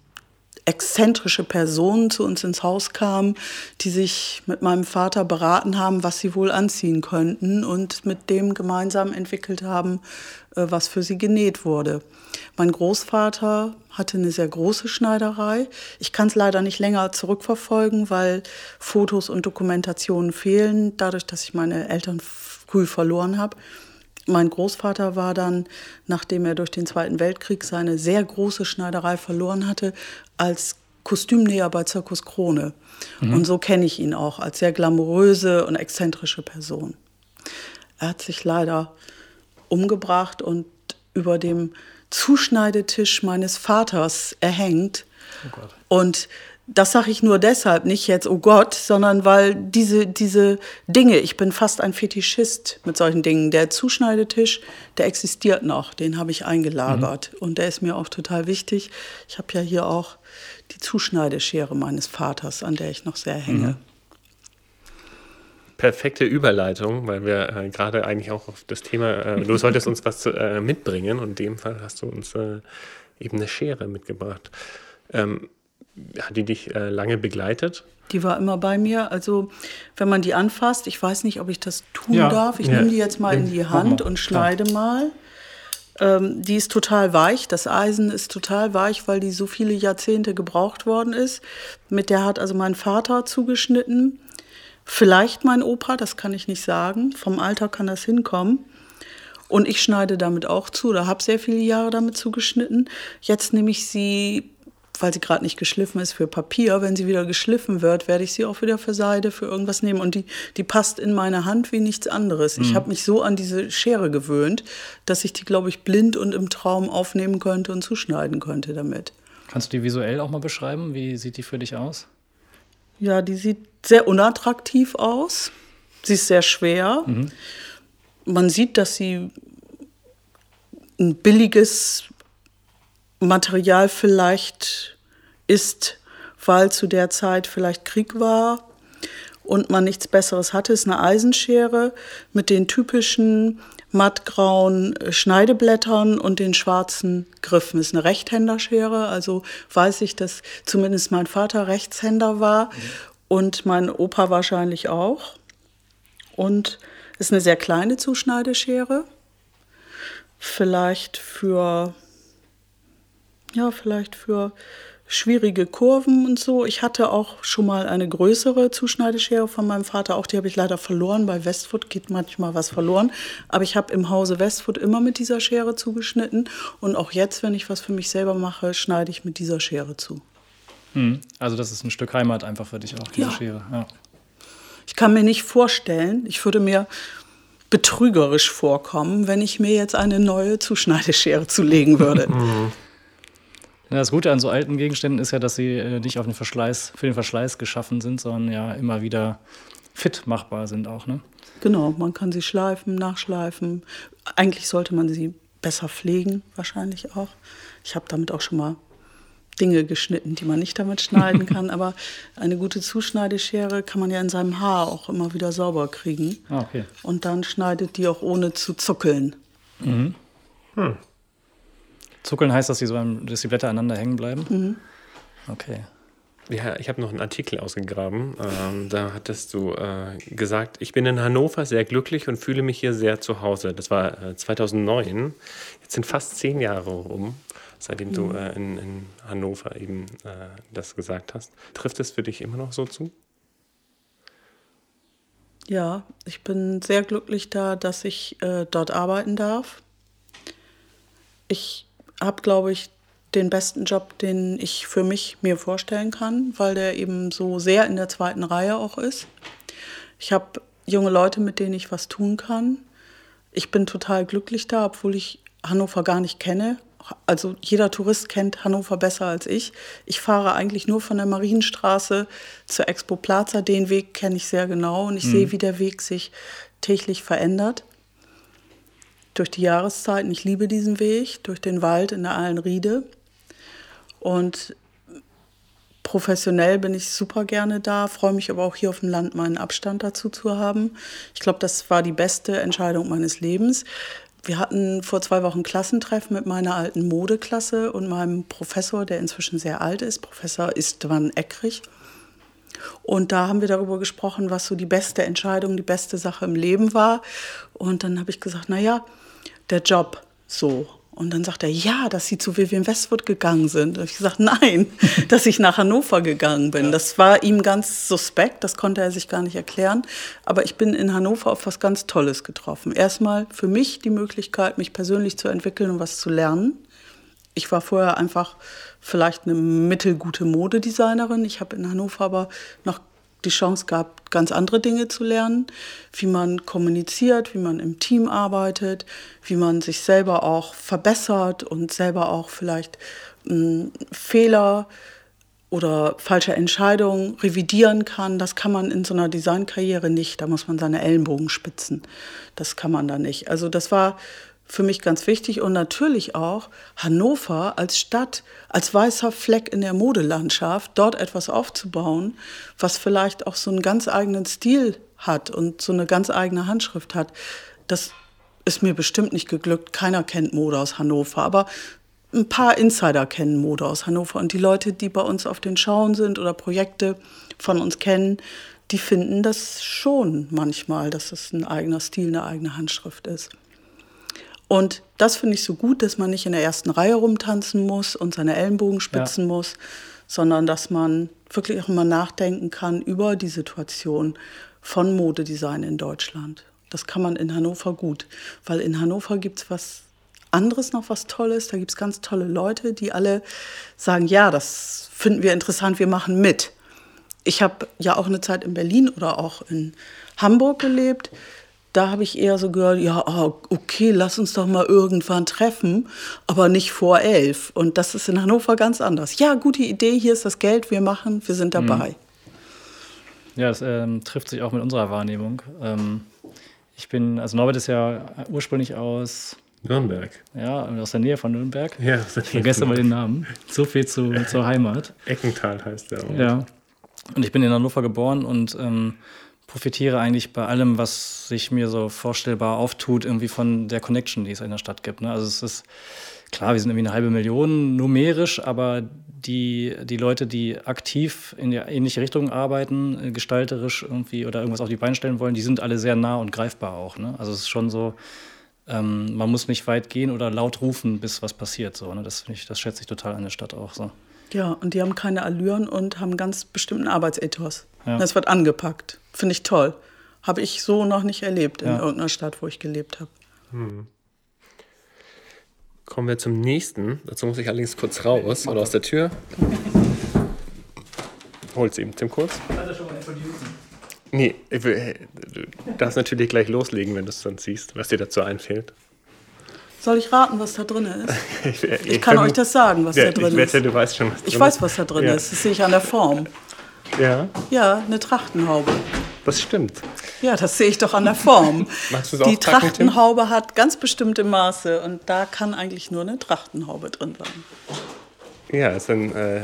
exzentrische Personen zu uns ins Haus kamen, die sich mit meinem Vater beraten haben, was sie wohl anziehen könnten und mit dem gemeinsam entwickelt haben, äh, was für sie genäht wurde. Mein Großvater hatte eine sehr große Schneiderei. Ich kann es leider nicht länger zurückverfolgen, weil Fotos und Dokumentationen fehlen, dadurch, dass ich meine Eltern früh verloren habe. Mein Großvater war dann, nachdem er durch den Zweiten Weltkrieg seine sehr große Schneiderei verloren hatte, als Kostümnäher bei Zirkus Krone. Mhm. Und so kenne ich ihn auch als sehr glamouröse und exzentrische Person. Er hat sich leider umgebracht und über dem Zuschneidetisch meines Vaters erhängt. Oh und das sage ich nur deshalb, nicht jetzt, oh Gott, sondern weil diese, diese Dinge, ich bin fast ein Fetischist mit solchen Dingen. Der Zuschneidetisch, der existiert noch, den habe ich eingelagert. Mhm. Und der ist mir auch total wichtig. Ich habe ja hier auch die Zuschneideschere meines Vaters, an der ich noch sehr hänge. Mhm. Perfekte Überleitung, weil wir äh, gerade eigentlich auch auf das Thema, äh, du solltest uns was äh, mitbringen und in dem Fall hast du uns äh, eben eine Schere mitgebracht. Ähm, hat die dich äh, lange begleitet? Die war immer bei mir. Also, wenn man die anfasst, ich weiß nicht, ob ich das tun ja. darf. Ich ja. nehme die jetzt mal in die Hand und schneide Klar. mal. Ähm, die ist total weich. Das Eisen ist total weich, weil die so viele Jahrzehnte gebraucht worden ist. Mit der hat also mein Vater zugeschnitten. Vielleicht mein Opa, das kann ich nicht sagen. Vom Alter kann das hinkommen. Und ich schneide damit auch zu oder habe sehr viele Jahre damit zugeschnitten. Jetzt nehme ich sie weil sie gerade nicht geschliffen ist, für Papier. Wenn sie wieder geschliffen wird, werde ich sie auch wieder für Seide, für irgendwas nehmen. Und die, die passt in meine Hand wie nichts anderes. Mhm. Ich habe mich so an diese Schere gewöhnt, dass ich die, glaube ich, blind und im Traum aufnehmen könnte und zuschneiden könnte damit. Kannst du die visuell auch mal beschreiben? Wie sieht die für dich aus? Ja, die sieht sehr unattraktiv aus. Sie ist sehr schwer. Mhm. Man sieht, dass sie ein billiges Material vielleicht ist, weil zu der Zeit vielleicht Krieg war und man nichts Besseres hatte, ist eine Eisenschere mit den typischen mattgrauen Schneideblättern und den schwarzen Griffen. Ist eine Rechtshänderschere, also weiß ich, dass zumindest mein Vater Rechtshänder war mhm. und mein Opa wahrscheinlich auch. Und ist eine sehr kleine Zuschneideschere, vielleicht für ja, vielleicht für schwierige Kurven und so. Ich hatte auch schon mal eine größere Zuschneideschere von meinem Vater, auch die habe ich leider verloren. Bei Westfoot geht manchmal was verloren, aber ich habe im Hause Westfoot immer mit dieser Schere zugeschnitten und auch jetzt, wenn ich was für mich selber mache, schneide ich mit dieser Schere zu. Hm. Also das ist ein Stück Heimat einfach für dich auch, diese ja. Schere. Ja. Ich kann mir nicht vorstellen, ich würde mir betrügerisch vorkommen, wenn ich mir jetzt eine neue Zuschneideschere zulegen würde. Das Gute an so alten Gegenständen ist ja, dass sie äh, nicht auf den Verschleiß, für den Verschleiß geschaffen sind, sondern ja immer wieder fit machbar sind auch. Ne? Genau, man kann sie schleifen, nachschleifen. Eigentlich sollte man sie besser pflegen, wahrscheinlich auch. Ich habe damit auch schon mal Dinge geschnitten, die man nicht damit *laughs* schneiden kann. aber eine gute Zuschneideschere kann man ja in seinem Haar auch immer wieder sauber kriegen. Ah, okay. Und dann schneidet die auch ohne zu zuckeln. Mhm. Hm. Zuckeln heißt, dass die, so, dass die Blätter aneinander hängen bleiben? Mhm. Okay. Ja, ich habe noch einen Artikel ausgegraben. Ähm, da hattest du äh, gesagt, ich bin in Hannover sehr glücklich und fühle mich hier sehr zu Hause. Das war äh, 2009. Jetzt sind fast zehn Jahre rum, seitdem mhm. du äh, in, in, Hannover eben äh, das gesagt hast. Trifft es für dich immer noch so zu? Ja, ich bin sehr glücklich da, dass ich äh, dort arbeiten darf. Ich habe, glaube ich, den besten Job, den ich für mich mir vorstellen kann, weil der eben so sehr in der zweiten Reihe auch ist. Ich habe junge Leute, mit denen ich was tun kann. Ich bin total glücklich da, obwohl ich Hannover gar nicht kenne. Also jeder Tourist kennt Hannover besser als ich. Ich fahre eigentlich nur von der Marienstraße zur Expo Plaza. Den Weg kenne ich sehr genau und ich mhm. sehe, wie der Weg sich täglich verändert durch die Jahreszeiten. Ich liebe diesen Weg durch den Wald in der Allenriede. Und professionell bin ich super gerne da, freue mich aber auch hier auf dem Land meinen Abstand dazu zu haben. Ich glaube, das war die beste Entscheidung meines Lebens. wir hatten vor zwei Wochen Klassentreffen mit meiner alten Modeklasse und meinem Professor, der inzwischen sehr alt ist, Professor Istvan Eckrich. Und da haben wir darüber gesprochen, was so die beste Entscheidung, die beste Sache im Leben war. Und dann habe ich gesagt, na ja, der Job so. Und dann sagt er, ja, dass Sie zu Vivian Westwood gegangen sind. Und ich gesagt, nein, *laughs* dass ich nach Hannover gegangen bin. Das war ihm ganz suspekt, das konnte er sich gar nicht erklären. Aber ich bin in Hannover auf was ganz Tolles getroffen. Erstmal für mich die Möglichkeit, mich persönlich zu entwickeln und was zu lernen. Ich war vorher einfach vielleicht eine mittelgute Modedesignerin. Ich habe in Hannover aber noch die Chance gehabt, ganz andere Dinge zu lernen, wie man kommuniziert, wie man im Team arbeitet, wie man sich selber auch verbessert und selber auch vielleicht äh, Fehler oder falsche Entscheidungen revidieren kann. Das kann man in so einer Designkarriere nicht. Da muss man seine Ellenbogen spitzen. Das kann man da nicht. Also das war für mich ganz wichtig und natürlich auch Hannover als Stadt, als weißer Fleck in der Modelandschaft, dort etwas aufzubauen, was vielleicht auch so einen ganz eigenen Stil hat und so eine ganz eigene Handschrift hat. Das ist mir bestimmt nicht geglückt. Keiner kennt Mode aus Hannover, aber ein paar Insider kennen Mode aus Hannover und die Leute, die bei uns auf den Schauen sind oder Projekte von uns kennen, die finden das schon manchmal, dass es ein eigener Stil, eine eigene Handschrift ist. Und das finde ich so gut, dass man nicht in der ersten Reihe rumtanzen muss und seine Ellenbogen spitzen ja. muss, sondern dass man wirklich auch mal nachdenken kann über die Situation von Modedesign in Deutschland. Das kann man in Hannover gut, weil in Hannover gibt es was anderes noch, was Tolles. Da gibt es ganz tolle Leute, die alle sagen, ja, das finden wir interessant, wir machen mit. Ich habe ja auch eine Zeit in Berlin oder auch in Hamburg gelebt da habe ich eher so gehört, ja, oh, okay, lass uns doch mal irgendwann treffen, aber nicht vor elf. Und das ist in Hannover ganz anders. Ja, gute Idee, hier ist das Geld, wir machen, wir sind dabei. Mhm. Ja, das ähm, trifft sich auch mit unserer Wahrnehmung. Ähm, ich bin, also Norbert ist ja ursprünglich aus Nürnberg. Ja, aus der Nähe von Nürnberg. Ja, ich vergesse mal den Namen. So viel zu, *laughs* zur Heimat. Eckental heißt der auch. Ja. Und ich bin in Hannover geboren und ähm, profitiere eigentlich bei allem, was sich mir so vorstellbar auftut, irgendwie von der Connection, die es in der Stadt gibt. Ne? Also es ist klar, wir sind irgendwie eine halbe Million numerisch, aber die, die Leute, die aktiv in die ähnliche Richtung arbeiten, äh, gestalterisch irgendwie oder irgendwas auf die Beine stellen wollen, die sind alle sehr nah und greifbar auch. Ne? Also es ist schon so, ähm, man muss nicht weit gehen oder laut rufen, bis was passiert. So, ne? das, ich, das schätze ich total an der Stadt auch so. Ja, und die haben keine Allüren und haben ganz bestimmten Arbeitsethos. Ja. Das wird angepackt. Finde ich toll. Habe ich so noch nicht erlebt in ja. irgendeiner Stadt, wo ich gelebt habe. Hm. Kommen wir zum nächsten. Dazu muss ich allerdings kurz raus oder aus der Tür. Hol's ihm, Tim kurz. Hat er schon mal introducen? Nee, will, du darfst natürlich gleich loslegen, wenn du es dann siehst, was dir dazu einfällt. Soll ich raten, was da drin ist? *laughs* ich, ich, ich, kann euch das sagen, was ja, da drin ich wette, ist. Du weißt schon, was ich weiß, was da drin ja. ist. Das sehe ich an der Form. Ja. Ja, eine Trachtenhaube. Das stimmt. Ja, das sehe ich doch an der Form. *laughs* Magst du es Die Trachtenhaube hat ganz bestimmte Maße und da kann eigentlich nur eine Trachtenhaube drin sein. Ja, es ist ein äh,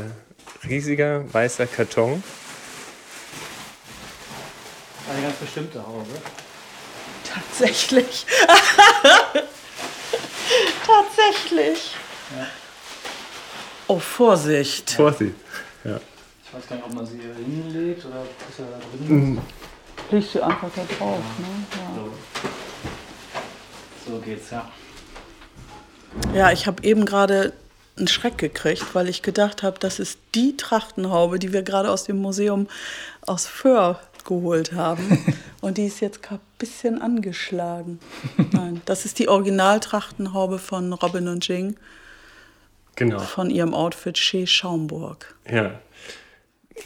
riesiger weißer Karton. Eine ganz bestimmte Haube. Tatsächlich. *laughs* Tatsächlich. Ja. Oh, Vorsicht. Vorsicht, ja. Ich weiß gar nicht, ob man sie hier hinlegt oder ist er da drin? Mhm. Legst du einfach da drauf, ja. ne? Ja. So. so geht's, ja. Ja, ich habe eben gerade einen Schreck gekriegt, weil ich gedacht habe, das ist die Trachtenhaube, die wir gerade aus dem Museum aus Föhr geholt haben. *laughs* Und die ist jetzt ein bisschen angeschlagen. *laughs* Nein, das ist die Originaltrachtenhaube von Robin und Jing. Genau. Von ihrem Outfit Chez Schaumburg. Ja.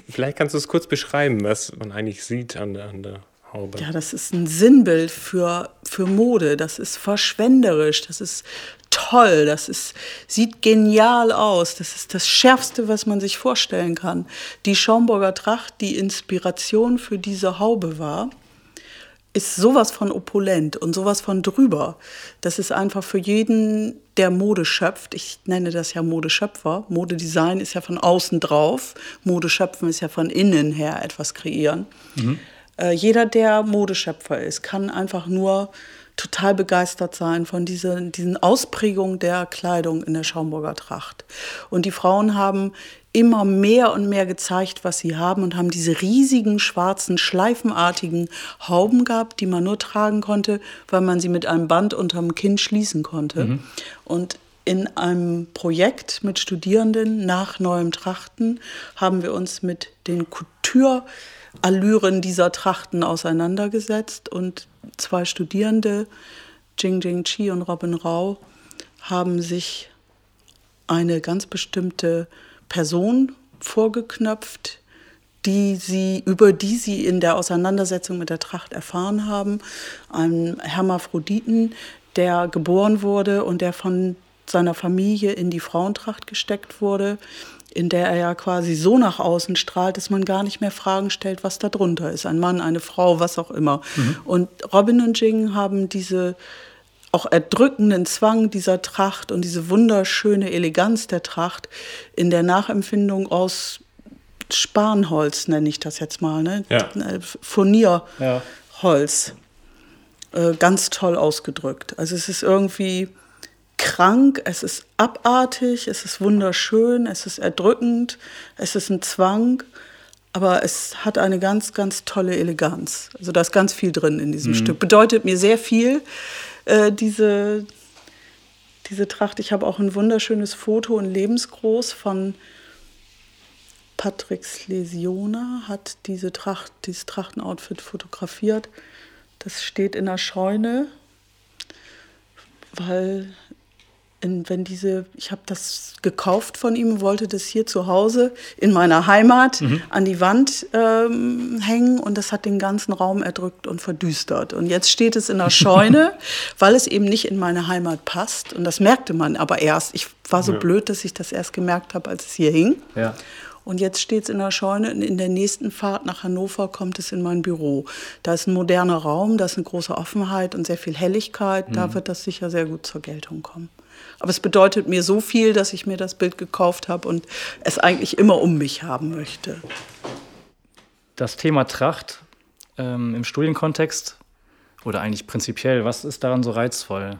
Vielleicht kannst du es kurz beschreiben, was man eigentlich sieht an der, an der Haube. Ja, das ist ein Sinnbild für, für Mode. Das ist verschwenderisch. Das ist toll, das ist, sieht genial aus, das ist das Schärfste, was man sich vorstellen kann. Die Schaumburger Tracht, die Inspiration für diese Haube war, ist sowas von opulent und sowas von drüber. Das ist einfach für jeden, der Mode schöpft. Ich nenne das ja Modeschöpfer. Modedesign ist ja von außen drauf. Modeschöpfen ist ja von innen her etwas kreieren. Mhm. Äh, jeder, der Modeschöpfer ist, kann einfach nur total begeistert sein von dieser, diesen Ausprägungen der Kleidung in der Schaumburger Tracht. Und die Frauen haben immer mehr und mehr gezeigt, was sie haben und haben diese riesigen schwarzen schleifenartigen Hauben gehabt, die man nur tragen konnte, weil man sie mit einem Band unterm Kinn schließen konnte. Mhm. Und in einem Projekt mit Studierenden nach neuem Trachten haben wir uns mit den Couture-Allüren dieser Trachten auseinandergesetzt und zwei Studierende, Jing Jing Chi und Robin Rau, haben sich eine ganz bestimmte Person vorgeknöpft, die sie, über die sie in der Auseinandersetzung mit der Tracht erfahren haben. Ein Hermaphroditen, der geboren wurde und der von seiner Familie in die Frauentracht gesteckt wurde, in der er ja quasi so nach außen strahlt, dass man gar nicht mehr Fragen stellt, was da drunter ist. Ein Mann, eine Frau, was auch immer. Mhm. Und Robin und Jing haben diese auch erdrückenden Zwang dieser Tracht und diese wunderschöne Eleganz der Tracht in der Nachempfindung aus Spanholz, nenne ich das jetzt mal, ne? Ja. Äh, Furnierholz. Ja. Äh, ganz toll ausgedrückt. Also es ist irgendwie krank, es ist abartig, es ist wunderschön, es ist erdrückend, es ist ein Zwang, aber es hat eine ganz, ganz tolle Eleganz. Also da ist ganz viel drin in diesem mhm. Stück. Bedeutet mir sehr viel äh, diese, diese Tracht. Ich habe auch ein wunderschönes Foto in Lebensgroß von Patrick Slesiona, hat diese Tracht, dieses Trachtenoutfit fotografiert. Das steht in der Scheune, weil in, wenn diese, ich habe das gekauft von ihm, wollte das hier zu Hause in meiner Heimat mhm. an die Wand ähm, hängen und das hat den ganzen Raum erdrückt und verdüstert. Und jetzt steht es in der *laughs* Scheune, weil es eben nicht in meine Heimat passt. Und das merkte man aber erst. Ich war so ja. blöd, dass ich das erst gemerkt habe, als es hier hing. Ja. Und jetzt steht es in der Scheune und in der nächsten Fahrt nach Hannover kommt es in mein Büro. Da ist ein moderner Raum, da ist eine große Offenheit und sehr viel Helligkeit. Mhm. Da wird das sicher sehr gut zur Geltung kommen. Aber es bedeutet mir so viel, dass ich mir das Bild gekauft habe und es eigentlich immer um mich haben möchte. Das Thema Tracht ähm, im Studienkontext oder eigentlich prinzipiell, was ist daran so reizvoll?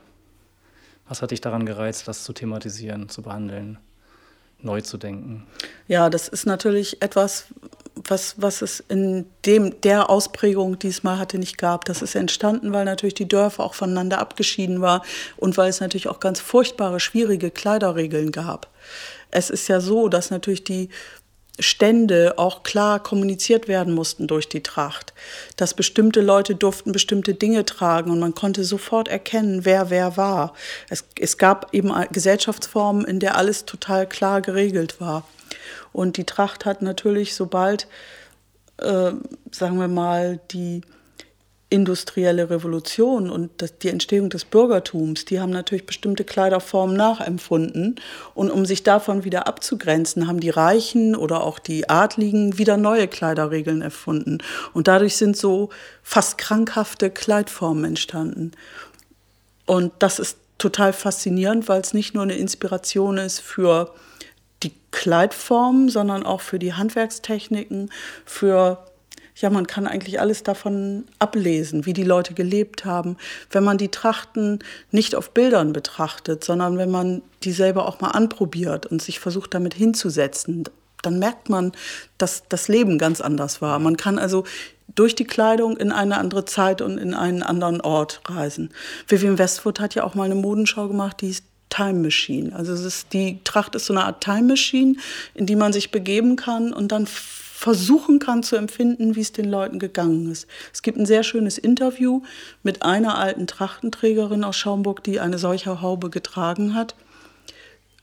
Was hat dich daran gereizt, das zu thematisieren, zu behandeln, neu zu denken? Ja, das ist natürlich etwas, was, was es in dem, der Ausprägung diesmal hatte, nicht gab. Das ist entstanden, weil natürlich die Dörfer auch voneinander abgeschieden waren und weil es natürlich auch ganz furchtbare, schwierige Kleiderregeln gab. Es ist ja so, dass natürlich die Stände auch klar kommuniziert werden mussten durch die Tracht. Dass bestimmte Leute durften bestimmte Dinge tragen und man konnte sofort erkennen, wer wer war. Es, es gab eben Gesellschaftsformen, in der alles total klar geregelt war. Und die Tracht hat natürlich, sobald, äh, sagen wir mal, die industrielle Revolution und das, die Entstehung des Bürgertums, die haben natürlich bestimmte Kleiderformen nachempfunden. Und um sich davon wieder abzugrenzen, haben die Reichen oder auch die Adligen wieder neue Kleiderregeln erfunden. Und dadurch sind so fast krankhafte Kleidformen entstanden. Und das ist total faszinierend, weil es nicht nur eine Inspiration ist für die Kleidform, sondern auch für die Handwerkstechniken, für ja, man kann eigentlich alles davon ablesen, wie die Leute gelebt haben. Wenn man die Trachten nicht auf Bildern betrachtet, sondern wenn man die selber auch mal anprobiert und sich versucht damit hinzusetzen, dann merkt man, dass das Leben ganz anders war. Man kann also durch die Kleidung in eine andere Zeit und in einen anderen Ort reisen. Vivian Westwood hat ja auch mal eine Modenschau gemacht, die ist Time Machine. Also es ist, die Tracht ist so eine Art Time Machine, in die man sich begeben kann und dann versuchen kann zu empfinden, wie es den Leuten gegangen ist. Es gibt ein sehr schönes Interview mit einer alten Trachtenträgerin aus Schaumburg, die eine solche Haube getragen hat,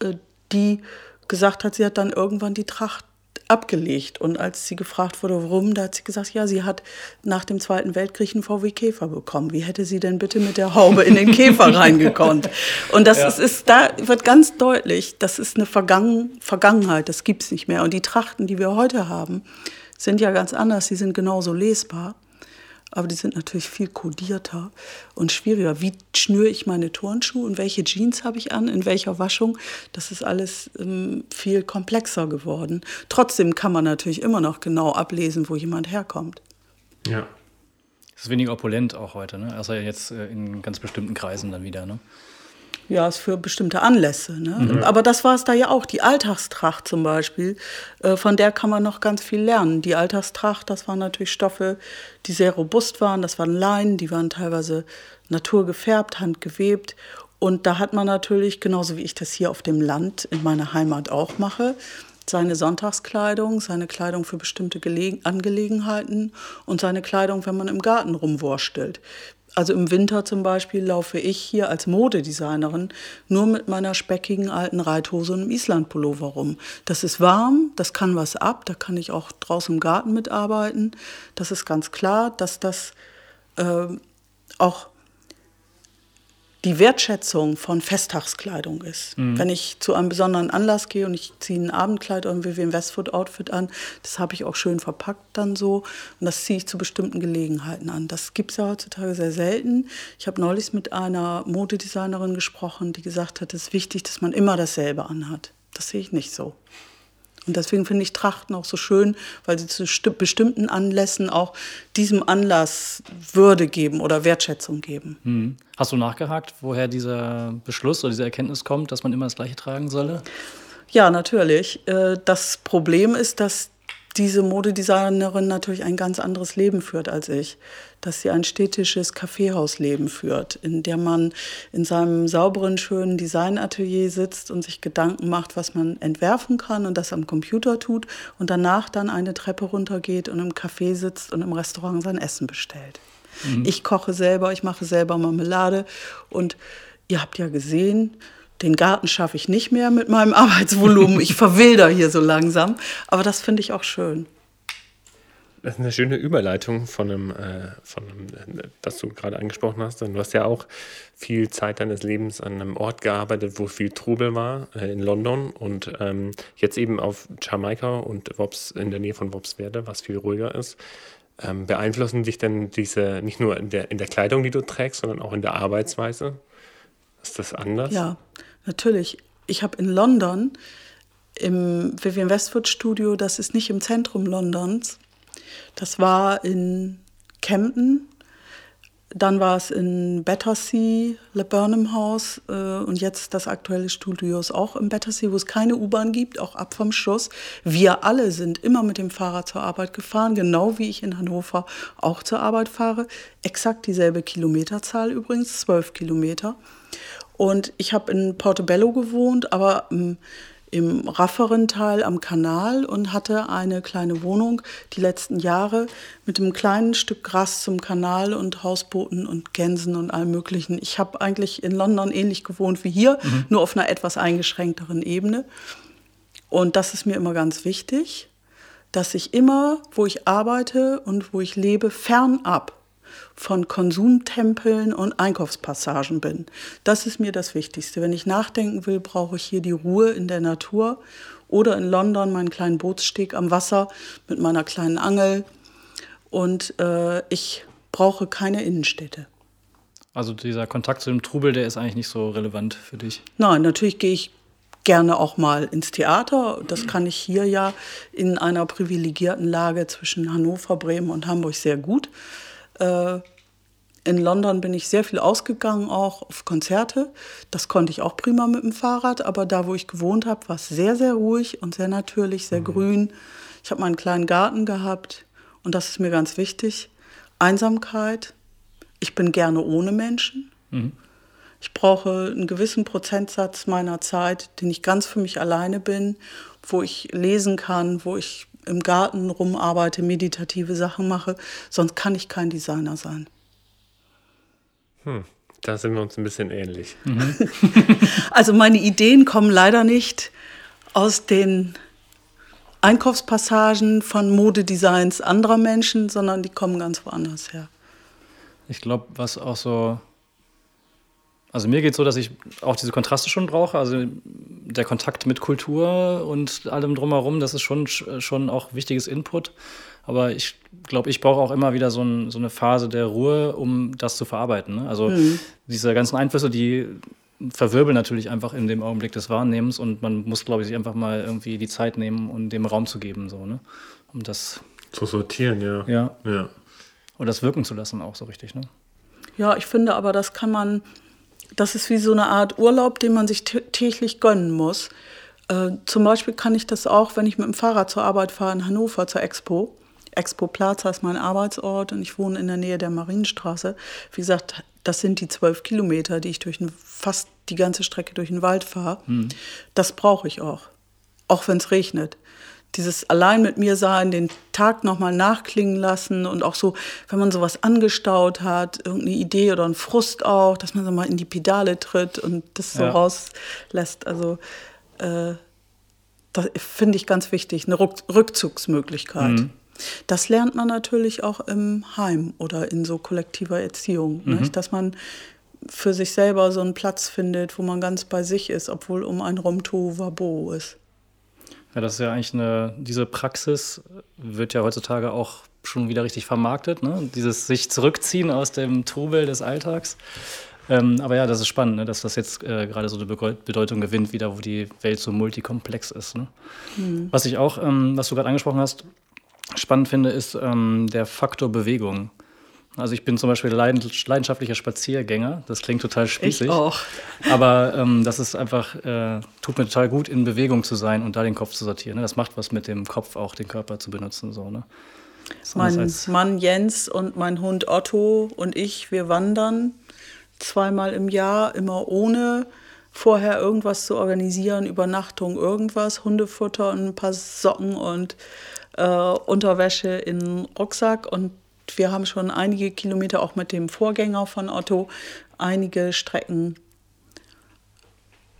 äh, die gesagt hat, sie hat dann irgendwann die Tracht abgelegt. Und als sie gefragt wurde, warum, da hat sie gesagt, ja, sie hat nach dem Zweiten Weltkrieg einen VW Käfer bekommen. Wie hätte sie denn bitte mit der Haube in den Käfer *laughs* reingekonnt? Und das ja. ist, ist, da wird ganz deutlich, das ist eine Vergangen Vergangenheit, das gibt es nicht mehr. Und die Trachten, die wir heute haben, sind ja ganz anders, sie sind genauso lesbar aber die sind natürlich viel kodierter und schwieriger. Wie schnüre ich meine Turnschuhe und welche Jeans habe ich an, in welcher Waschung? Das ist alles ähm, viel komplexer geworden. Trotzdem kann man natürlich immer noch genau ablesen, wo jemand herkommt. Ja. Es ist weniger opulent auch heute, ne? Außer jetzt äh, in ganz bestimmten Kreisen dann wieder, ne? Ja, ist für bestimmte Anlässe. Ne? Mhm. Aber das war es da ja auch. Die Alltagstracht zum Beispiel, äh, von der kann man noch ganz viel lernen. Die Alltagstracht, das waren natürlich Stoffe, die sehr robust waren. Das waren Leinen, die waren teilweise naturgefärbt, handgewebt. Und da hat man natürlich, genauso wie ich das hier auf dem Land in meiner Heimat auch mache, seine Sonntagskleidung, seine Kleidung für bestimmte Gelegen Angelegenheiten und seine Kleidung, wenn man im Garten rumwurstelt. Also im Winter zum Beispiel laufe ich hier als Modedesignerin nur mit meiner speckigen alten Reithose und einem Islandpullover rum. Das ist warm, das kann was ab, da kann ich auch draußen im Garten mitarbeiten. Das ist ganz klar, dass das äh, auch die Wertschätzung von Festtagskleidung ist. Mhm. Wenn ich zu einem besonderen Anlass gehe und ich ziehe ein Abendkleid oder ein Westwood Outfit an, das habe ich auch schön verpackt dann so und das ziehe ich zu bestimmten Gelegenheiten an. Das gibt es ja heutzutage sehr selten. Ich habe neulich mit einer Modedesignerin gesprochen, die gesagt hat, es ist wichtig, dass man immer dasselbe anhat. Das sehe ich nicht so. Und deswegen finde ich Trachten auch so schön, weil sie zu bestimmten Anlässen auch diesem Anlass Würde geben oder Wertschätzung geben. Hm. Hast du nachgehakt, woher dieser Beschluss oder diese Erkenntnis kommt, dass man immer das Gleiche tragen solle? Ja, natürlich. Äh, das Problem ist, dass diese Modedesignerin natürlich ein ganz anderes Leben führt als ich. Dass sie ein städtisches Kaffeehausleben führt, in der man in seinem sauberen, schönen Designatelier sitzt und sich Gedanken macht, was man entwerfen kann und das am Computer tut und danach dann eine Treppe runtergeht und im Café sitzt und im Restaurant sein Essen bestellt. Mhm. Ich koche selber, ich mache selber Marmelade und ihr habt ja gesehen, den Garten schaffe ich nicht mehr mit meinem *laughs* Arbeitsvolumen. Ich verwilder hier so langsam. Aber das finde ich auch schön. Das ist eine schöne Überleitung von einem, äh, von einem, das du gerade angesprochen hast. Du hast ja auch viel Zeit deines Lebens an einem Ort gearbeitet, wo viel Trubel war, äh, in London und ähm, jetzt eben auf Jamaika und Wops, in der Nähe von Wopswerde, was viel ruhiger ist. Ähm, beeinflussen dich denn diese, nicht nur in der, in der Kleidung, die du trägst, sondern auch in der Arbeitsweise? Ist das anders? Ja, Natürlich. Ich habe in London im Vivian Westwood Studio, das ist nicht im Zentrum Londons, das war in Camden, dann war es in Battersea, Le Burnham House äh, und jetzt das aktuelle Studio ist auch in Battersea, wo es keine U-Bahn gibt, auch ab vom Schuss. Wir alle sind immer mit dem Fahrrad zur Arbeit gefahren, genau wie ich in Hannover auch zur Arbeit fahre. Exakt dieselbe Kilometerzahl übrigens, zwölf Kilometer. Und ich habe in Portobello gewohnt, aber im, im rafferen Teil am Kanal und hatte eine kleine Wohnung die letzten Jahre mit einem kleinen Stück Gras zum Kanal und Hausbooten und Gänsen und allem Möglichen. Ich habe eigentlich in London ähnlich gewohnt wie hier, mhm. nur auf einer etwas eingeschränkteren Ebene. Und das ist mir immer ganz wichtig, dass ich immer, wo ich arbeite und wo ich lebe, fernab von Konsumtempeln und Einkaufspassagen bin. Das ist mir das Wichtigste. Wenn ich nachdenken will, brauche ich hier die Ruhe in der Natur oder in London meinen kleinen Bootssteg am Wasser mit meiner kleinen Angel. Und äh, ich brauche keine Innenstädte. Also dieser Kontakt zu dem Trubel, der ist eigentlich nicht so relevant für dich. Nein, natürlich gehe ich gerne auch mal ins Theater. Das kann ich hier ja in einer privilegierten Lage zwischen Hannover, Bremen und Hamburg sehr gut. Äh, in London bin ich sehr viel ausgegangen, auch auf Konzerte. Das konnte ich auch prima mit dem Fahrrad, aber da, wo ich gewohnt habe, war es sehr, sehr ruhig und sehr natürlich, sehr mhm. grün. Ich habe meinen kleinen Garten gehabt und das ist mir ganz wichtig. Einsamkeit. Ich bin gerne ohne Menschen. Mhm. Ich brauche einen gewissen Prozentsatz meiner Zeit, den ich ganz für mich alleine bin, wo ich lesen kann, wo ich im Garten rumarbeite, meditative Sachen mache, sonst kann ich kein Designer sein. Hm, da sind wir uns ein bisschen ähnlich. Mhm. *laughs* also meine Ideen kommen leider nicht aus den Einkaufspassagen von Modedesigns anderer Menschen, sondern die kommen ganz woanders her. Ich glaube, was auch so also mir geht es so, dass ich auch diese Kontraste schon brauche. Also der Kontakt mit Kultur und allem drumherum, das ist schon, schon auch wichtiges Input. Aber ich glaube, ich brauche auch immer wieder so, ein, so, eine Phase der Ruhe, um das zu verarbeiten. Ne? Also mhm. diese ganzen Einflüsse, die verwirbeln natürlich einfach in dem Augenblick des Wahrnehmens und man muss, glaube ich, sich einfach mal irgendwie die Zeit nehmen und dem Raum zu geben, so, ne? Um das zu sortieren, ja. Ja. ja. Und das wirken zu lassen auch so richtig, ne? Ja, ich finde aber, das kann man, das ist wie so eine Art Urlaub, den man sich täglich gönnen muss. Äh, zum Beispiel kann ich das auch, wenn ich mit dem Fahrrad zur Arbeit fahre in Hannover zur Expo. Expo Plaza ist mein Arbeitsort und ich wohne in der Nähe der Marienstraße. Wie gesagt, das sind die zwölf Kilometer, die ich durch fast die ganze Strecke durch den Wald fahre. Mhm. Das brauche ich auch, auch wenn es regnet. Dieses allein mit mir sein, den Tag nochmal nachklingen lassen und auch so, wenn man sowas angestaut hat, irgendeine Idee oder ein Frust auch, dass man so mal in die Pedale tritt und das so ja. rauslässt. Also äh, das finde ich ganz wichtig, eine Rückzugsmöglichkeit. Mhm. Das lernt man natürlich auch im Heim oder in so kollektiver Erziehung, mhm. dass man für sich selber so einen Platz findet, wo man ganz bei sich ist, obwohl um ein rum Wabo ist. Ja, das ist ja eigentlich eine, diese Praxis wird ja heutzutage auch schon wieder richtig vermarktet, ne? Dieses sich zurückziehen aus dem Trubel des Alltags. Ähm, aber ja, das ist spannend, ne? dass das jetzt äh, gerade so eine Bedeutung gewinnt, wieder wo die Welt so multikomplex ist. Ne? Mhm. Was ich auch, ähm, was du gerade angesprochen hast, spannend finde, ist ähm, der Faktor Bewegung. Also ich bin zum Beispiel leidenschaftlicher Spaziergänger. Das klingt total spießig. Ich auch. Aber ähm, das ist einfach, äh, tut mir total gut, in Bewegung zu sein und da den Kopf zu sortieren. Ne? Das macht was mit dem Kopf, auch den Körper zu benutzen. So, ne? Mein Mann Jens und mein Hund Otto und ich, wir wandern zweimal im Jahr, immer ohne vorher irgendwas zu organisieren, Übernachtung, irgendwas, Hundefutter und ein paar Socken und äh, Unterwäsche in Rucksack und wir haben schon einige Kilometer auch mit dem Vorgänger von Otto, einige Strecken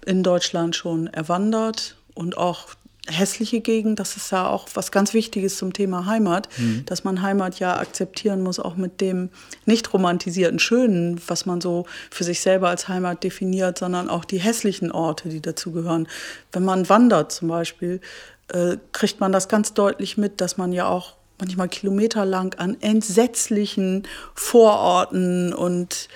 in Deutschland schon erwandert und auch hässliche Gegend, das ist ja auch was ganz Wichtiges zum Thema Heimat, mhm. dass man Heimat ja akzeptieren muss, auch mit dem nicht romantisierten Schönen, was man so für sich selber als Heimat definiert, sondern auch die hässlichen Orte, die dazugehören. Wenn man wandert zum Beispiel, äh, kriegt man das ganz deutlich mit, dass man ja auch manchmal kilometerlang an entsetzlichen Vororten und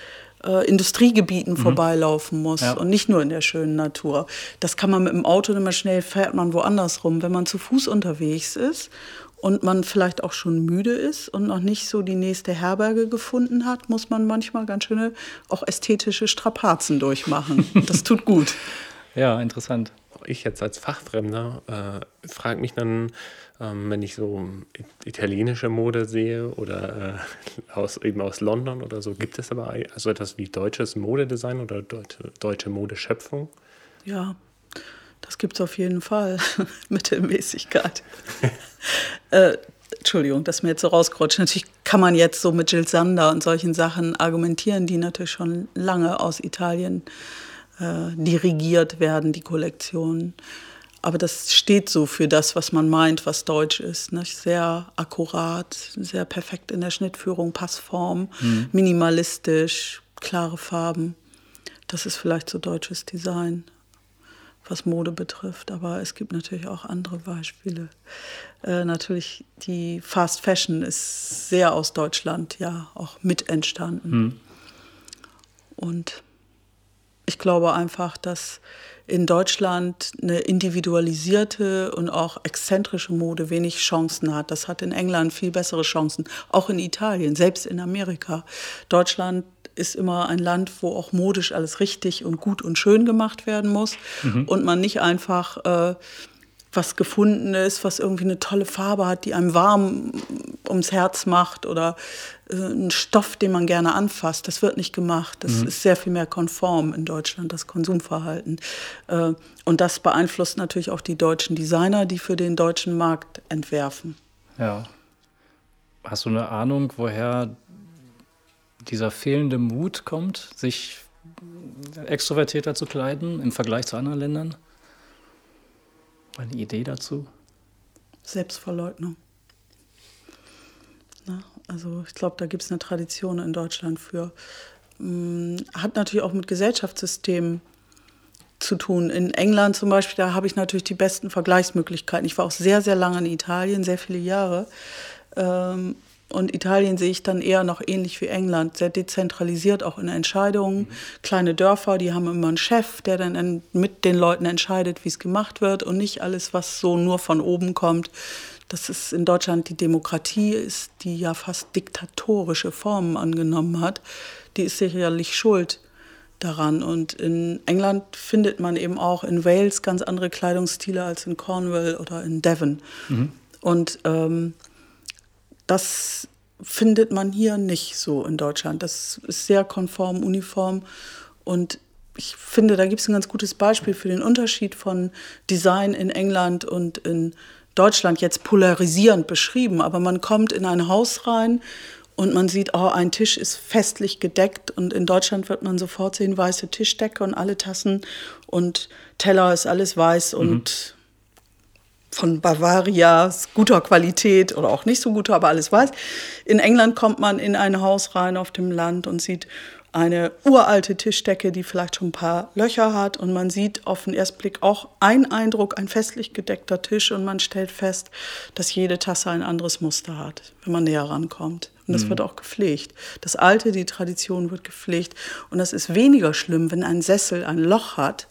äh, Industriegebieten mhm. vorbeilaufen muss ja. und nicht nur in der schönen Natur. Das kann man mit dem Auto immer schnell, fährt man woanders rum. Wenn man zu Fuß unterwegs ist und man vielleicht auch schon müde ist und noch nicht so die nächste Herberge gefunden hat, muss man manchmal ganz schöne, auch ästhetische Strapazen durchmachen. *laughs* Das tut gut. Ja, interessant. Ich jetzt als Fachfremder äh, frage mich dann, ähm, wenn ich so italienische Mode sehe oder äh, aus, eben aus London oder so, gibt es aber also etwas wie deutsches Modedesign oder deutsche, deutsche Modeschöpfung? Ja, das gibt es auf jeden Fall. *laughs* Mittelmäßigkeit. *laughs* äh, Entschuldigung, dass mir jetzt so rausgerutscht. Natürlich kann man jetzt so mit Jill Sander und solchen Sachen argumentieren, die natürlich schon lange aus Italien äh, dirigiert werden, die Kollektionen. Aber das steht so für das, was man meint, was Deutsch ist. Ne? Sehr akkurat, sehr perfekt in der Schnittführung, Passform, mhm. minimalistisch, klare Farben. Das ist vielleicht so deutsches Design, was Mode betrifft. Aber es gibt natürlich auch andere Beispiele. Äh, natürlich die Fast Fashion ist sehr aus Deutschland ja auch mit entstanden. Mhm. Und ich glaube einfach, dass in Deutschland eine individualisierte und auch exzentrische Mode wenig Chancen hat. Das hat in England viel bessere Chancen, auch in Italien, selbst in Amerika. Deutschland ist immer ein Land, wo auch modisch alles richtig und gut und schön gemacht werden muss mhm. und man nicht einfach äh, was gefunden ist, was irgendwie eine tolle Farbe hat, die einem warm ums Herz macht oder äh, ein Stoff, den man gerne anfasst. Das wird nicht gemacht. Das mhm. ist sehr viel mehr konform in Deutschland, das Konsumverhalten. Äh, und das beeinflusst natürlich auch die deutschen Designer, die für den deutschen Markt entwerfen. Ja. Hast du eine Ahnung, woher dieser fehlende Mut kommt, sich extrovertierter zu kleiden im Vergleich zu anderen Ländern? Eine Idee dazu? Selbstverleugnung. Na, also ich glaube, da gibt es eine Tradition in Deutschland für. Hm, hat natürlich auch mit Gesellschaftssystemen zu tun. In England zum Beispiel, da habe ich natürlich die besten Vergleichsmöglichkeiten. Ich war auch sehr, sehr lange in Italien, sehr viele Jahre. Und Italien sehe ich dann eher noch ähnlich wie England, sehr dezentralisiert auch in Entscheidungen. Mhm. Kleine Dörfer, die haben immer einen Chef, der dann mit den Leuten entscheidet, wie es gemacht wird und nicht alles, was so nur von oben kommt, dass es in Deutschland die Demokratie ist, die ja fast diktatorische Formen angenommen hat, die ist sicherlich schuld daran. Und in England findet man eben auch in Wales ganz andere Kleidungsstile als in Cornwall oder in Devon. Mhm. Und ähm, das findet man hier nicht so in Deutschland. Das ist sehr konform, uniform. Und ich finde, da gibt es ein ganz gutes Beispiel für den Unterschied von Design in England und in Deutschland jetzt polarisierend beschrieben. Aber man kommt in ein Haus rein und man sieht, oh, ein Tisch ist festlich gedeckt und in Deutschland wird man sofort sehen, weiße Tischdecke und alle Tassen und Teller ist alles weiß mhm. Von Bavaria, guter Qualität oder auch nicht so guter, aber alles weiß. In England kommt man in ein Haus rein auf dem Land und sieht eine uralte Tischdecke, die vielleicht schon ein paar Löcher hat und man sieht auf den ersten Blick auch ein Eindruck, ein festlich gedeckter Tisch und man stellt fest, dass jede Tasse ein anderes Muster hat, wenn man näher rankommt. Und das mhm. wird auch gepflegt. Das Alte, die Tradition wird gepflegt. Und das ist weniger schlimm, wenn ein Sessel ein Loch hat,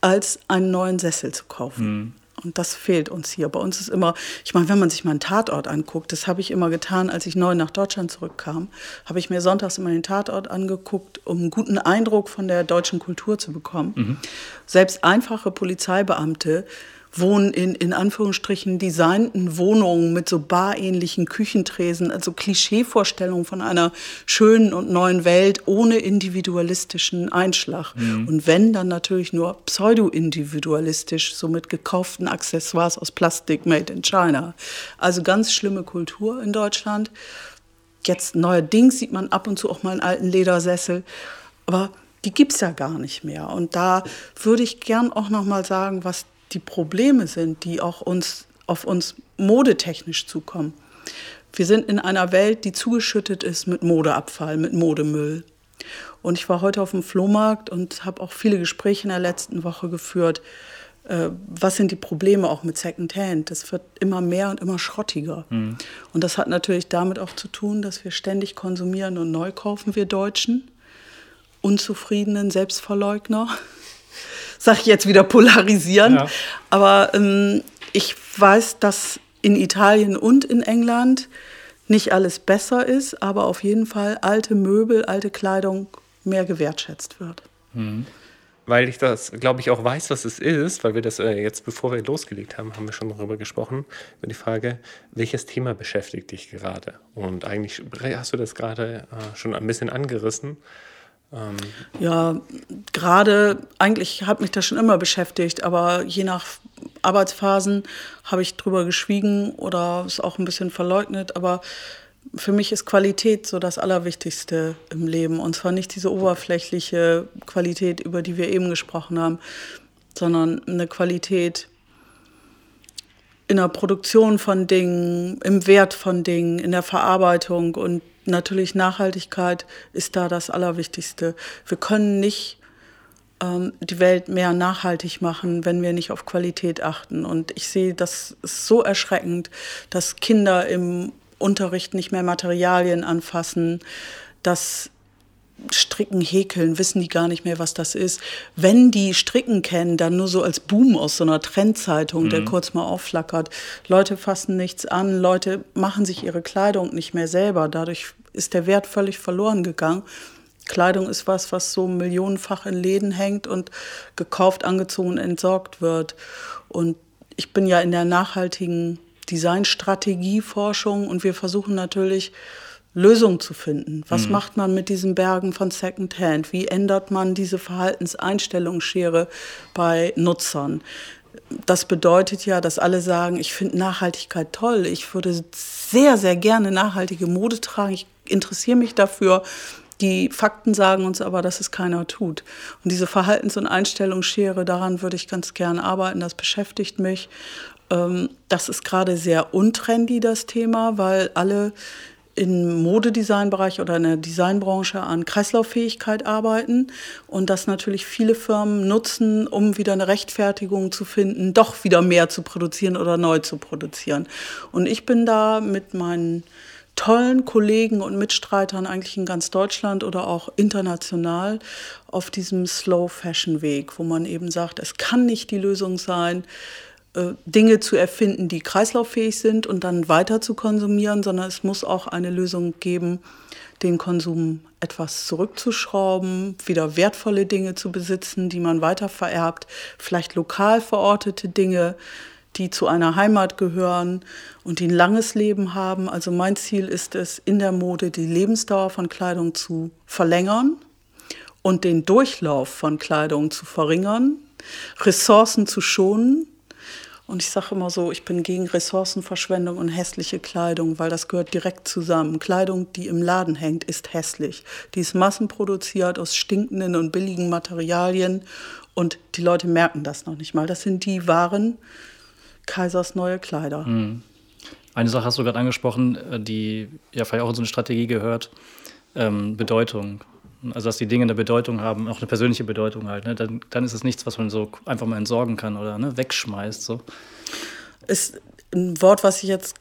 als einen neuen Sessel zu kaufen. Mhm. Und das fehlt uns hier. Bei uns ist immer, ich meine, wenn man sich mal einen Tatort anguckt, das habe ich immer getan, als ich neu nach Deutschland zurückkam, habe ich mir sonntags immer den Tatort angeguckt, um einen guten Eindruck von der deutschen Kultur zu bekommen. Mhm. Selbst einfache Polizeibeamte wohnen in, in Anführungsstrichen, designten Wohnungen mit so barähnlichen Küchentresen, also Klischeevorstellungen von einer schönen und neuen Welt ohne individualistischen Einschlag. Mhm. Und wenn, dann natürlich nur pseudo-individualistisch, so mit gekauften Accessoires aus Plastik made in China. Also ganz schlimme Kultur in Deutschland. Jetzt neuerdings sieht man ab und zu auch mal einen alten Ledersessel. Aber die gibt es ja gar nicht mehr. Und da würde ich gern auch noch mal sagen, was die Probleme sind, die auch uns, auf uns modetechnisch zukommen. Wir sind in einer Welt, die zugeschüttet ist mit Modeabfall, mit Modemüll. Und ich war heute auf dem Flohmarkt und habe auch viele Gespräche in der letzten Woche geführt. Äh, was sind die Probleme auch mit Secondhand? Das wird immer mehr und immer schrottiger. Mhm. Und das hat natürlich damit auch zu tun, dass wir ständig konsumieren und neu kaufen, wir Deutschen. Unzufriedenen Selbstverleugner sag ich jetzt wieder polarisieren. Ja. Aber ähm, ich weiß, dass in Italien und in England nicht alles besser ist, aber auf jeden Fall alte Möbel, alte Kleidung mehr gewertschätzt wird. Mhm. Weil ich das, glaube ich, auch weiß, was es ist, weil wir das äh, jetzt, bevor wir losgelegt haben, haben wir schon darüber gesprochen, über die Frage, welches Thema beschäftigt dich gerade? Und eigentlich hast du das gerade äh, schon ein bisschen angerissen. Ähm ja, gerade, eigentlich hat mich das schon immer beschäftigt, aber je nach Arbeitsphasen habe ich drüber geschwiegen oder es auch ein bisschen verleugnet. Aber für mich ist Qualität so das Allerwichtigste im Leben. Und zwar nicht diese oberflächliche Qualität, über die wir eben gesprochen haben, sondern eine Qualität in der Produktion von Dingen, im Wert von Dingen, in der Verarbeitung und natürlich Nachhaltigkeit ist da das Allerwichtigste. Wir können nicht ähm, die Welt mehr nachhaltig machen, wenn wir nicht auf Qualität achten. Und ich sehe, das so erschreckend, dass Kinder im Unterricht nicht mehr Materialien anfassen, dass Stricken, Häkeln, wissen die gar nicht mehr, was das ist. Wenn die Stricken kennen, dann nur so als Boom aus so einer Trendzeitung, mhm. der kurz mal aufflackert. Leute fassen nichts an, Leute machen sich ihre Kleidung nicht mehr selber. Dadurch ist der Wert völlig verloren gegangen. Kleidung ist was, was so millionenfach in Läden hängt und gekauft, angezogen entsorgt wird. Und ich bin ja in der nachhaltigen Designstrategieforschung und wir versuchen natürlich, Lösungen zu finden. Was mhm. macht man mit diesen Bergen von Secondhand? Wie ändert man diese Verhaltenseinstellungsschere bei Nutzern? Das bedeutet ja, dass alle sagen, ich finde Nachhaltigkeit toll. Ich würde sehr, sehr gerne nachhaltige Mode tragen. Ich interessiere mich dafür. Die Fakten sagen uns aber, dass es keiner tut. Und diese Verhaltens- und Einstellungsschere, daran würde ich ganz gerne arbeiten. Das beschäftigt mich. Ähm, das ist gerade sehr untrendy, das Thema, weil alle im Modedesignbereich oder in der Designbranche an Kreislauffähigkeit arbeiten und das natürlich viele Firmen nutzen, um wieder eine Rechtfertigung zu finden, doch wieder mehr zu produzieren oder neu zu produzieren. Und ich bin da mit meinen tollen Kollegen und Mitstreitern eigentlich in ganz Deutschland oder auch international auf diesem Slow Fashion Weg, wo man eben sagt, es kann nicht die Lösung sein, Dinge zu erfinden, die kreislauffähig sind und dann weiter zu konsumieren, sondern es muss auch eine Lösung geben, den Konsum etwas zurückzuschrauben, wieder wertvolle Dinge zu besitzen, die man weiter vererbt, vielleicht lokal verortete Dinge, die zu einer Heimat gehören und die ein langes Leben haben. Also mein Ziel ist es, in der Mode die Lebensdauer von Kleidung zu verlängern und den Durchlauf von Kleidung zu verringern, Ressourcen zu schonen und ich sage immer so, ich bin gegen Ressourcenverschwendung und hässliche Kleidung, weil das gehört direkt zusammen. Kleidung, die im Laden hängt, ist hässlich. Die ist massenproduziert aus stinkenden und billigen Materialien und die Leute merken das noch nicht mal. Das sind die wahren Kaisers neue Kleider. Mhm. Eine Sache hast du gerade angesprochen, äh, die ja vielleicht auch in so eine Strategie gehört, ähm, Bedeutung. Also dass die Dinge eine Bedeutung haben, auch eine persönliche Bedeutung halt. Ne? Dann, dann ist es nichts, was man so einfach mal entsorgen kann oder ne? wegschmeißt. So. Ist ein Wort, was ich jetzt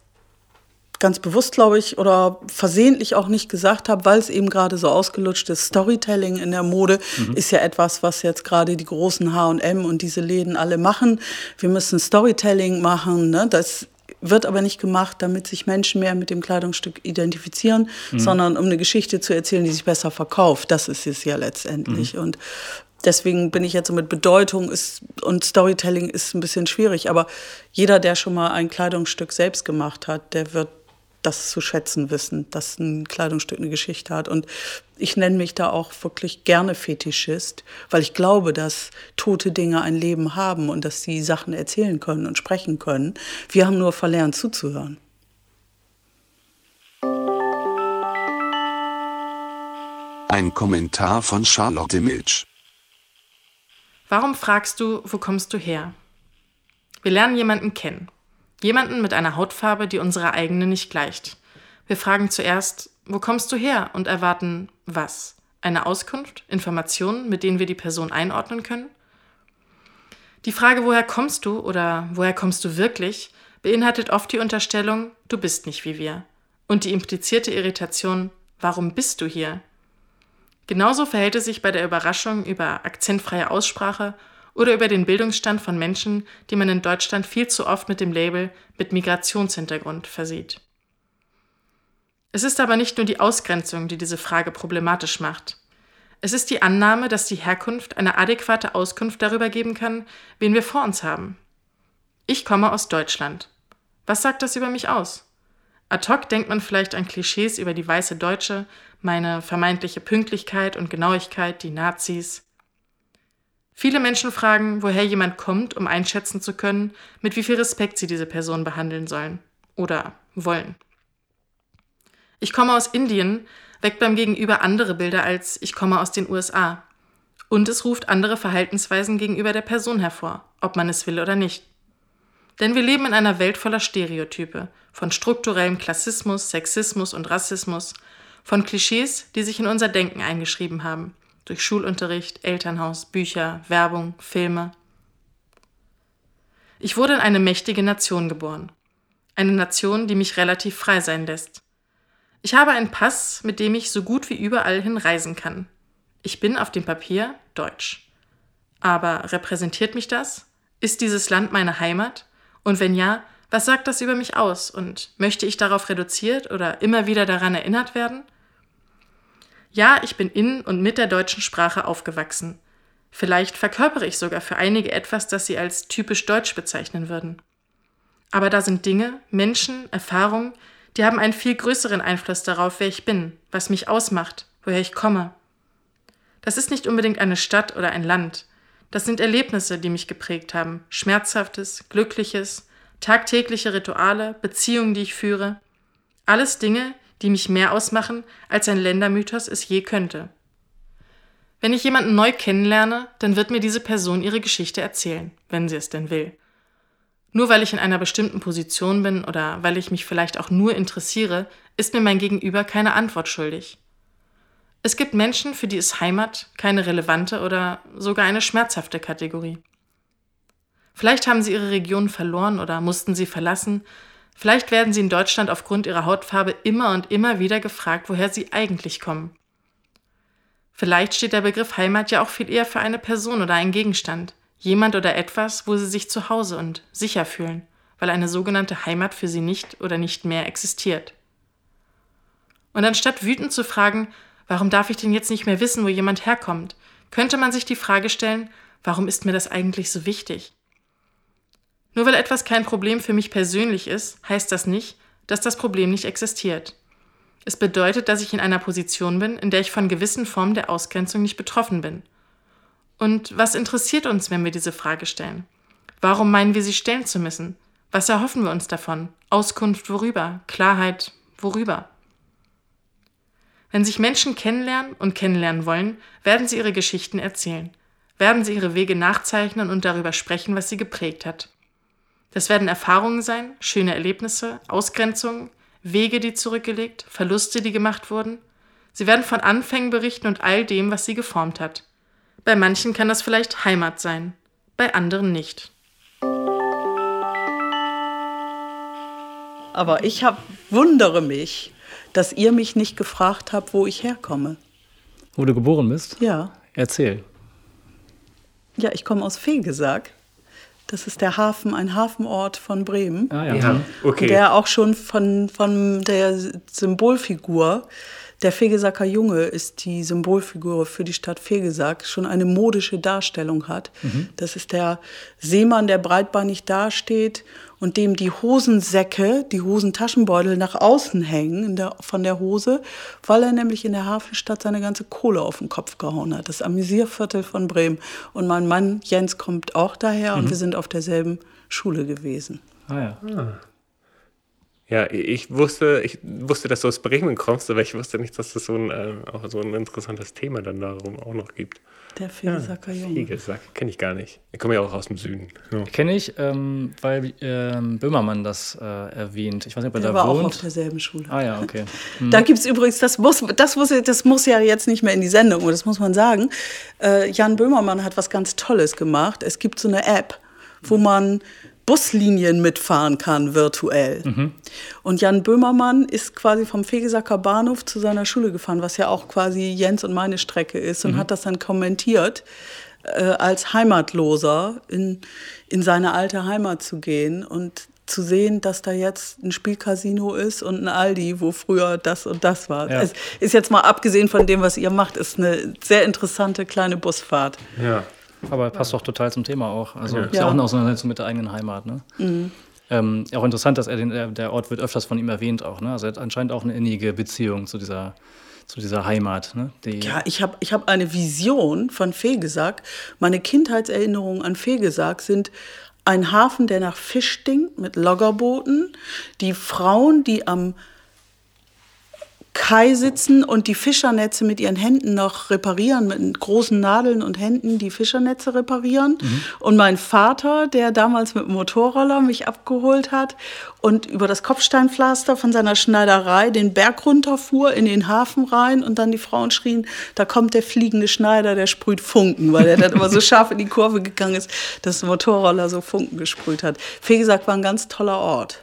ganz bewusst, glaube ich, oder versehentlich auch nicht gesagt habe, weil es eben gerade so ausgelutscht ist. Storytelling in der Mode mhm. ist ja etwas, was jetzt gerade die großen H&M und diese Läden alle machen. Wir müssen Storytelling machen. Ne? Das wird aber nicht gemacht, damit sich Menschen mehr mit dem Kleidungsstück identifizieren, mhm. sondern um eine Geschichte zu erzählen, die sich besser verkauft. Das ist es ja letztendlich. Mhm. Und deswegen bin ich jetzt so mit Bedeutung ist, und Storytelling ist ein bisschen schwierig. Aber jeder, der schon mal ein Kleidungsstück selbst gemacht hat, der wird das zu schätzen wissen, dass ein Kleidungsstück eine Geschichte hat. Und ich nenne mich da auch wirklich gerne Fetischist, weil ich glaube, dass tote Dinge ein Leben haben und dass sie Sachen erzählen können und sprechen können. Wir haben nur verlernt zuzuhören. Ein Kommentar von Charlotte Milch. Warum fragst du, wo kommst du her? Wir lernen jemanden kennen. Jemanden mit einer Hautfarbe, die unserer eigenen nicht gleicht. Wir fragen zuerst, wo kommst du her? und erwarten was? Eine Auskunft, Informationen, mit denen wir die Person einordnen können? Die Frage, woher kommst du oder woher kommst du wirklich, beinhaltet oft die Unterstellung, du bist nicht wie wir. Und die implizierte Irritation, warum bist du hier? Genauso verhält es sich bei der Überraschung über akzentfreie Aussprache oder über den Bildungsstand von Menschen, die man in Deutschland viel zu oft mit dem Label mit Migrationshintergrund versieht. Es ist aber nicht nur die Ausgrenzung, die diese Frage problematisch macht. Es ist die Annahme, dass die Herkunft eine adäquate Auskunft darüber geben kann, wen wir vor uns haben. Ich komme aus Deutschland. Was sagt das über mich aus? Ad hoc denkt man vielleicht an Klischees über die weiße Deutsche, meine vermeintliche Pünktlichkeit und Genauigkeit, die Nazis. Viele Menschen fragen, woher jemand kommt, um einschätzen zu können, mit wie viel Respekt sie diese Person behandeln sollen oder wollen. Ich komme aus Indien weckt beim Gegenüber andere Bilder als ich komme aus den USA. Und es ruft andere Verhaltensweisen gegenüber der Person hervor, ob man es will oder nicht. Denn wir leben in einer Welt voller Stereotype, von strukturellem Klassismus, Sexismus und Rassismus, von Klischees, die sich in unser Denken eingeschrieben haben durch Schulunterricht, Elternhaus, Bücher, Werbung, Filme. Ich wurde in eine mächtige Nation geboren. Eine Nation, die mich relativ frei sein lässt. Ich habe einen Pass, mit dem ich so gut wie überall hin reisen kann. Ich bin auf dem Papier deutsch. Aber repräsentiert mich das? Ist dieses Land meine Heimat? Und wenn ja, was sagt das über mich aus? Und möchte ich darauf reduziert oder immer wieder daran erinnert werden? Ja, ich bin in und mit der deutschen Sprache aufgewachsen. Vielleicht verkörpere ich sogar für einige etwas, das sie als typisch deutsch bezeichnen würden. Aber da sind Dinge, Menschen, Erfahrungen, die haben einen viel größeren Einfluss darauf, wer ich bin, was mich ausmacht, woher ich komme. Das ist nicht unbedingt eine Stadt oder ein Land. Das sind Erlebnisse, die mich geprägt haben. Schmerzhaftes, Glückliches, tagtägliche Rituale, Beziehungen, die ich führe. Alles Dinge, die mich mehr ausmachen, als ein Ländermythos es je könnte. Wenn ich jemanden neu kennenlerne, dann wird mir diese Person ihre Geschichte erzählen, wenn sie es denn will. Nur weil ich in einer bestimmten Position bin oder weil ich mich vielleicht auch nur interessiere, ist mir mein Gegenüber keine Antwort schuldig. Es gibt Menschen, für die ist Heimat keine relevante oder sogar eine schmerzhafte Kategorie. Vielleicht haben sie ihre Region verloren oder mussten sie verlassen, Vielleicht werden sie in Deutschland aufgrund ihrer Hautfarbe immer und immer wieder gefragt, woher sie eigentlich kommen. Vielleicht steht der Begriff Heimat ja auch viel eher für eine Person oder einen Gegenstand, Jemand oder etwas, wo sie sich zu Hause und sicher fühlen, weil eine sogenannte Heimat für sie nicht oder nicht mehr existiert. Und anstatt wütend zu fragen, warum darf ich denn jetzt nicht mehr wissen, wo jemand herkommt, könnte man sich die Frage stellen, warum ist mir das eigentlich so wichtig? Nur weil etwas kein Problem für mich persönlich ist, heißt das nicht, dass das Problem nicht existiert. Es bedeutet, dass ich in einer Position bin, in der ich von gewissen Formen der Ausgrenzung nicht betroffen bin. Und was interessiert uns, wenn wir diese Frage stellen? Warum meinen wir sie stellen zu müssen? Was erhoffen wir uns davon? Auskunft worüber? Klarheit worüber? Wenn sich Menschen kennenlernen und kennenlernen wollen, werden sie ihre Geschichten erzählen, werden sie ihre Wege nachzeichnen und darüber sprechen, was sie geprägt hat. Das werden Erfahrungen sein, schöne Erlebnisse, Ausgrenzungen, Wege, die zurückgelegt, Verluste, die gemacht wurden. Sie werden von Anfängen berichten und all dem, was sie geformt hat. Bei manchen kann das vielleicht Heimat sein, bei anderen nicht. Aber ich hab, wundere mich, dass ihr mich nicht gefragt habt, wo ich herkomme. Wo du geboren bist? Ja. Erzähl. Ja, ich komme aus Fegesack. Das ist der Hafen, ein Hafenort von Bremen. Ah, ja. Ja, okay. Der auch schon von, von der Symbolfigur, der Fegesacker Junge ist die Symbolfigur für die Stadt Fegesack, schon eine modische Darstellung hat. Das ist der Seemann, der breitbeinig dasteht und dem die Hosensäcke, die Hosentaschenbeutel nach außen hängen in der, von der Hose, weil er nämlich in der Hafenstadt seine ganze Kohle auf den Kopf gehauen hat. Das Amüsierviertel von Bremen. Und mein Mann Jens kommt auch daher und wir sind auf derselben Schule gewesen. Ah ja. Ja, ich wusste, ich wusste, dass du aus Bremen kommst, aber ich wusste nicht, dass es so ein, äh, auch so ein interessantes Thema dann darum auch noch gibt. Der Fegesacker Junge. Fegesack, kenne ich gar nicht. Ich komme ja auch aus dem Süden. Ja. Kenne ich, ähm, weil ähm, Böhmermann das äh, erwähnt. Ich weiß nicht, ob er Der da war auch wohnt. auf derselben Schule. ah ja, okay. *laughs* Da gibt es übrigens, das muss, das, muss, das muss ja jetzt nicht mehr in die Sendung, das muss man sagen. Äh, Jan Böhmermann hat was ganz Tolles gemacht. Es gibt so eine App, wo man Buslinien mitfahren kann, virtuell. Und Jan Böhmermann ist quasi vom Fegesacker Bahnhof zu seiner Schule gefahren, was ja auch quasi Jens und meine Strecke ist, und hat das dann kommentiert, äh, als Heimatloser in, in seine alte Heimat zu gehen und zu sehen, dass da jetzt ein Spielcasino ist und ein Aldi, wo früher das und das war. Ja. Es ist jetzt mal abgesehen von dem, was ihr macht, ist eine sehr interessante kleine Busfahrt. ja. Aber passt doch total zum Thema auch. Also ist ja Ja. auch eine Auseinandersetzung mit der eigenen Heimat. Ne? Ähm, auch interessant, dass er den, der, der Ort wird öfters von ihm erwähnt auch. Ne? Also er hat anscheinend auch eine innige Beziehung zu dieser, zu dieser Heimat. Ne? Die, Ja, ich habe ich hab eine Vision von Fegesack. Meine Kindheitserinnerungen an Fegesack sind ein Hafen, der nach Fisch stinkt, mit Loggerbooten. Die Frauen, die am Kai sitzen und die Fischernetze mit ihren Händen noch reparieren, mit großen Nadeln und Händen die Fischernetze reparieren. Und mein Vater, der damals mit dem Motorroller mich abgeholt hat und über das Kopfsteinpflaster von seiner Schneiderei den Berg runterfuhr, in den Hafen rein und dann die Frauen schrien, da kommt der fliegende Schneider, der sprüht Funken, weil er dann immer so scharf in die Kurve gegangen ist, dass der Motorroller so Funken gesprüht hat. Fegesack war ein ganz toller Ort.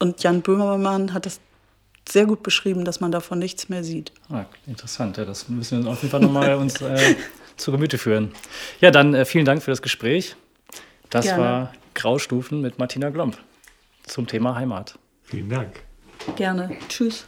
Und Jan Böhmermann hat das sehr gut beschrieben, dass man davon nichts mehr sieht. Ah, interessant, ja, das müssen wir uns auf jeden Fall nochmal uns äh, zu Gemüte führen. Ja, dann äh, vielen Dank für das Gespräch. Das Gerne. war Graustufen mit Martina Glomp zum Thema Heimat. Vielen Dank. Gerne. Tschüss.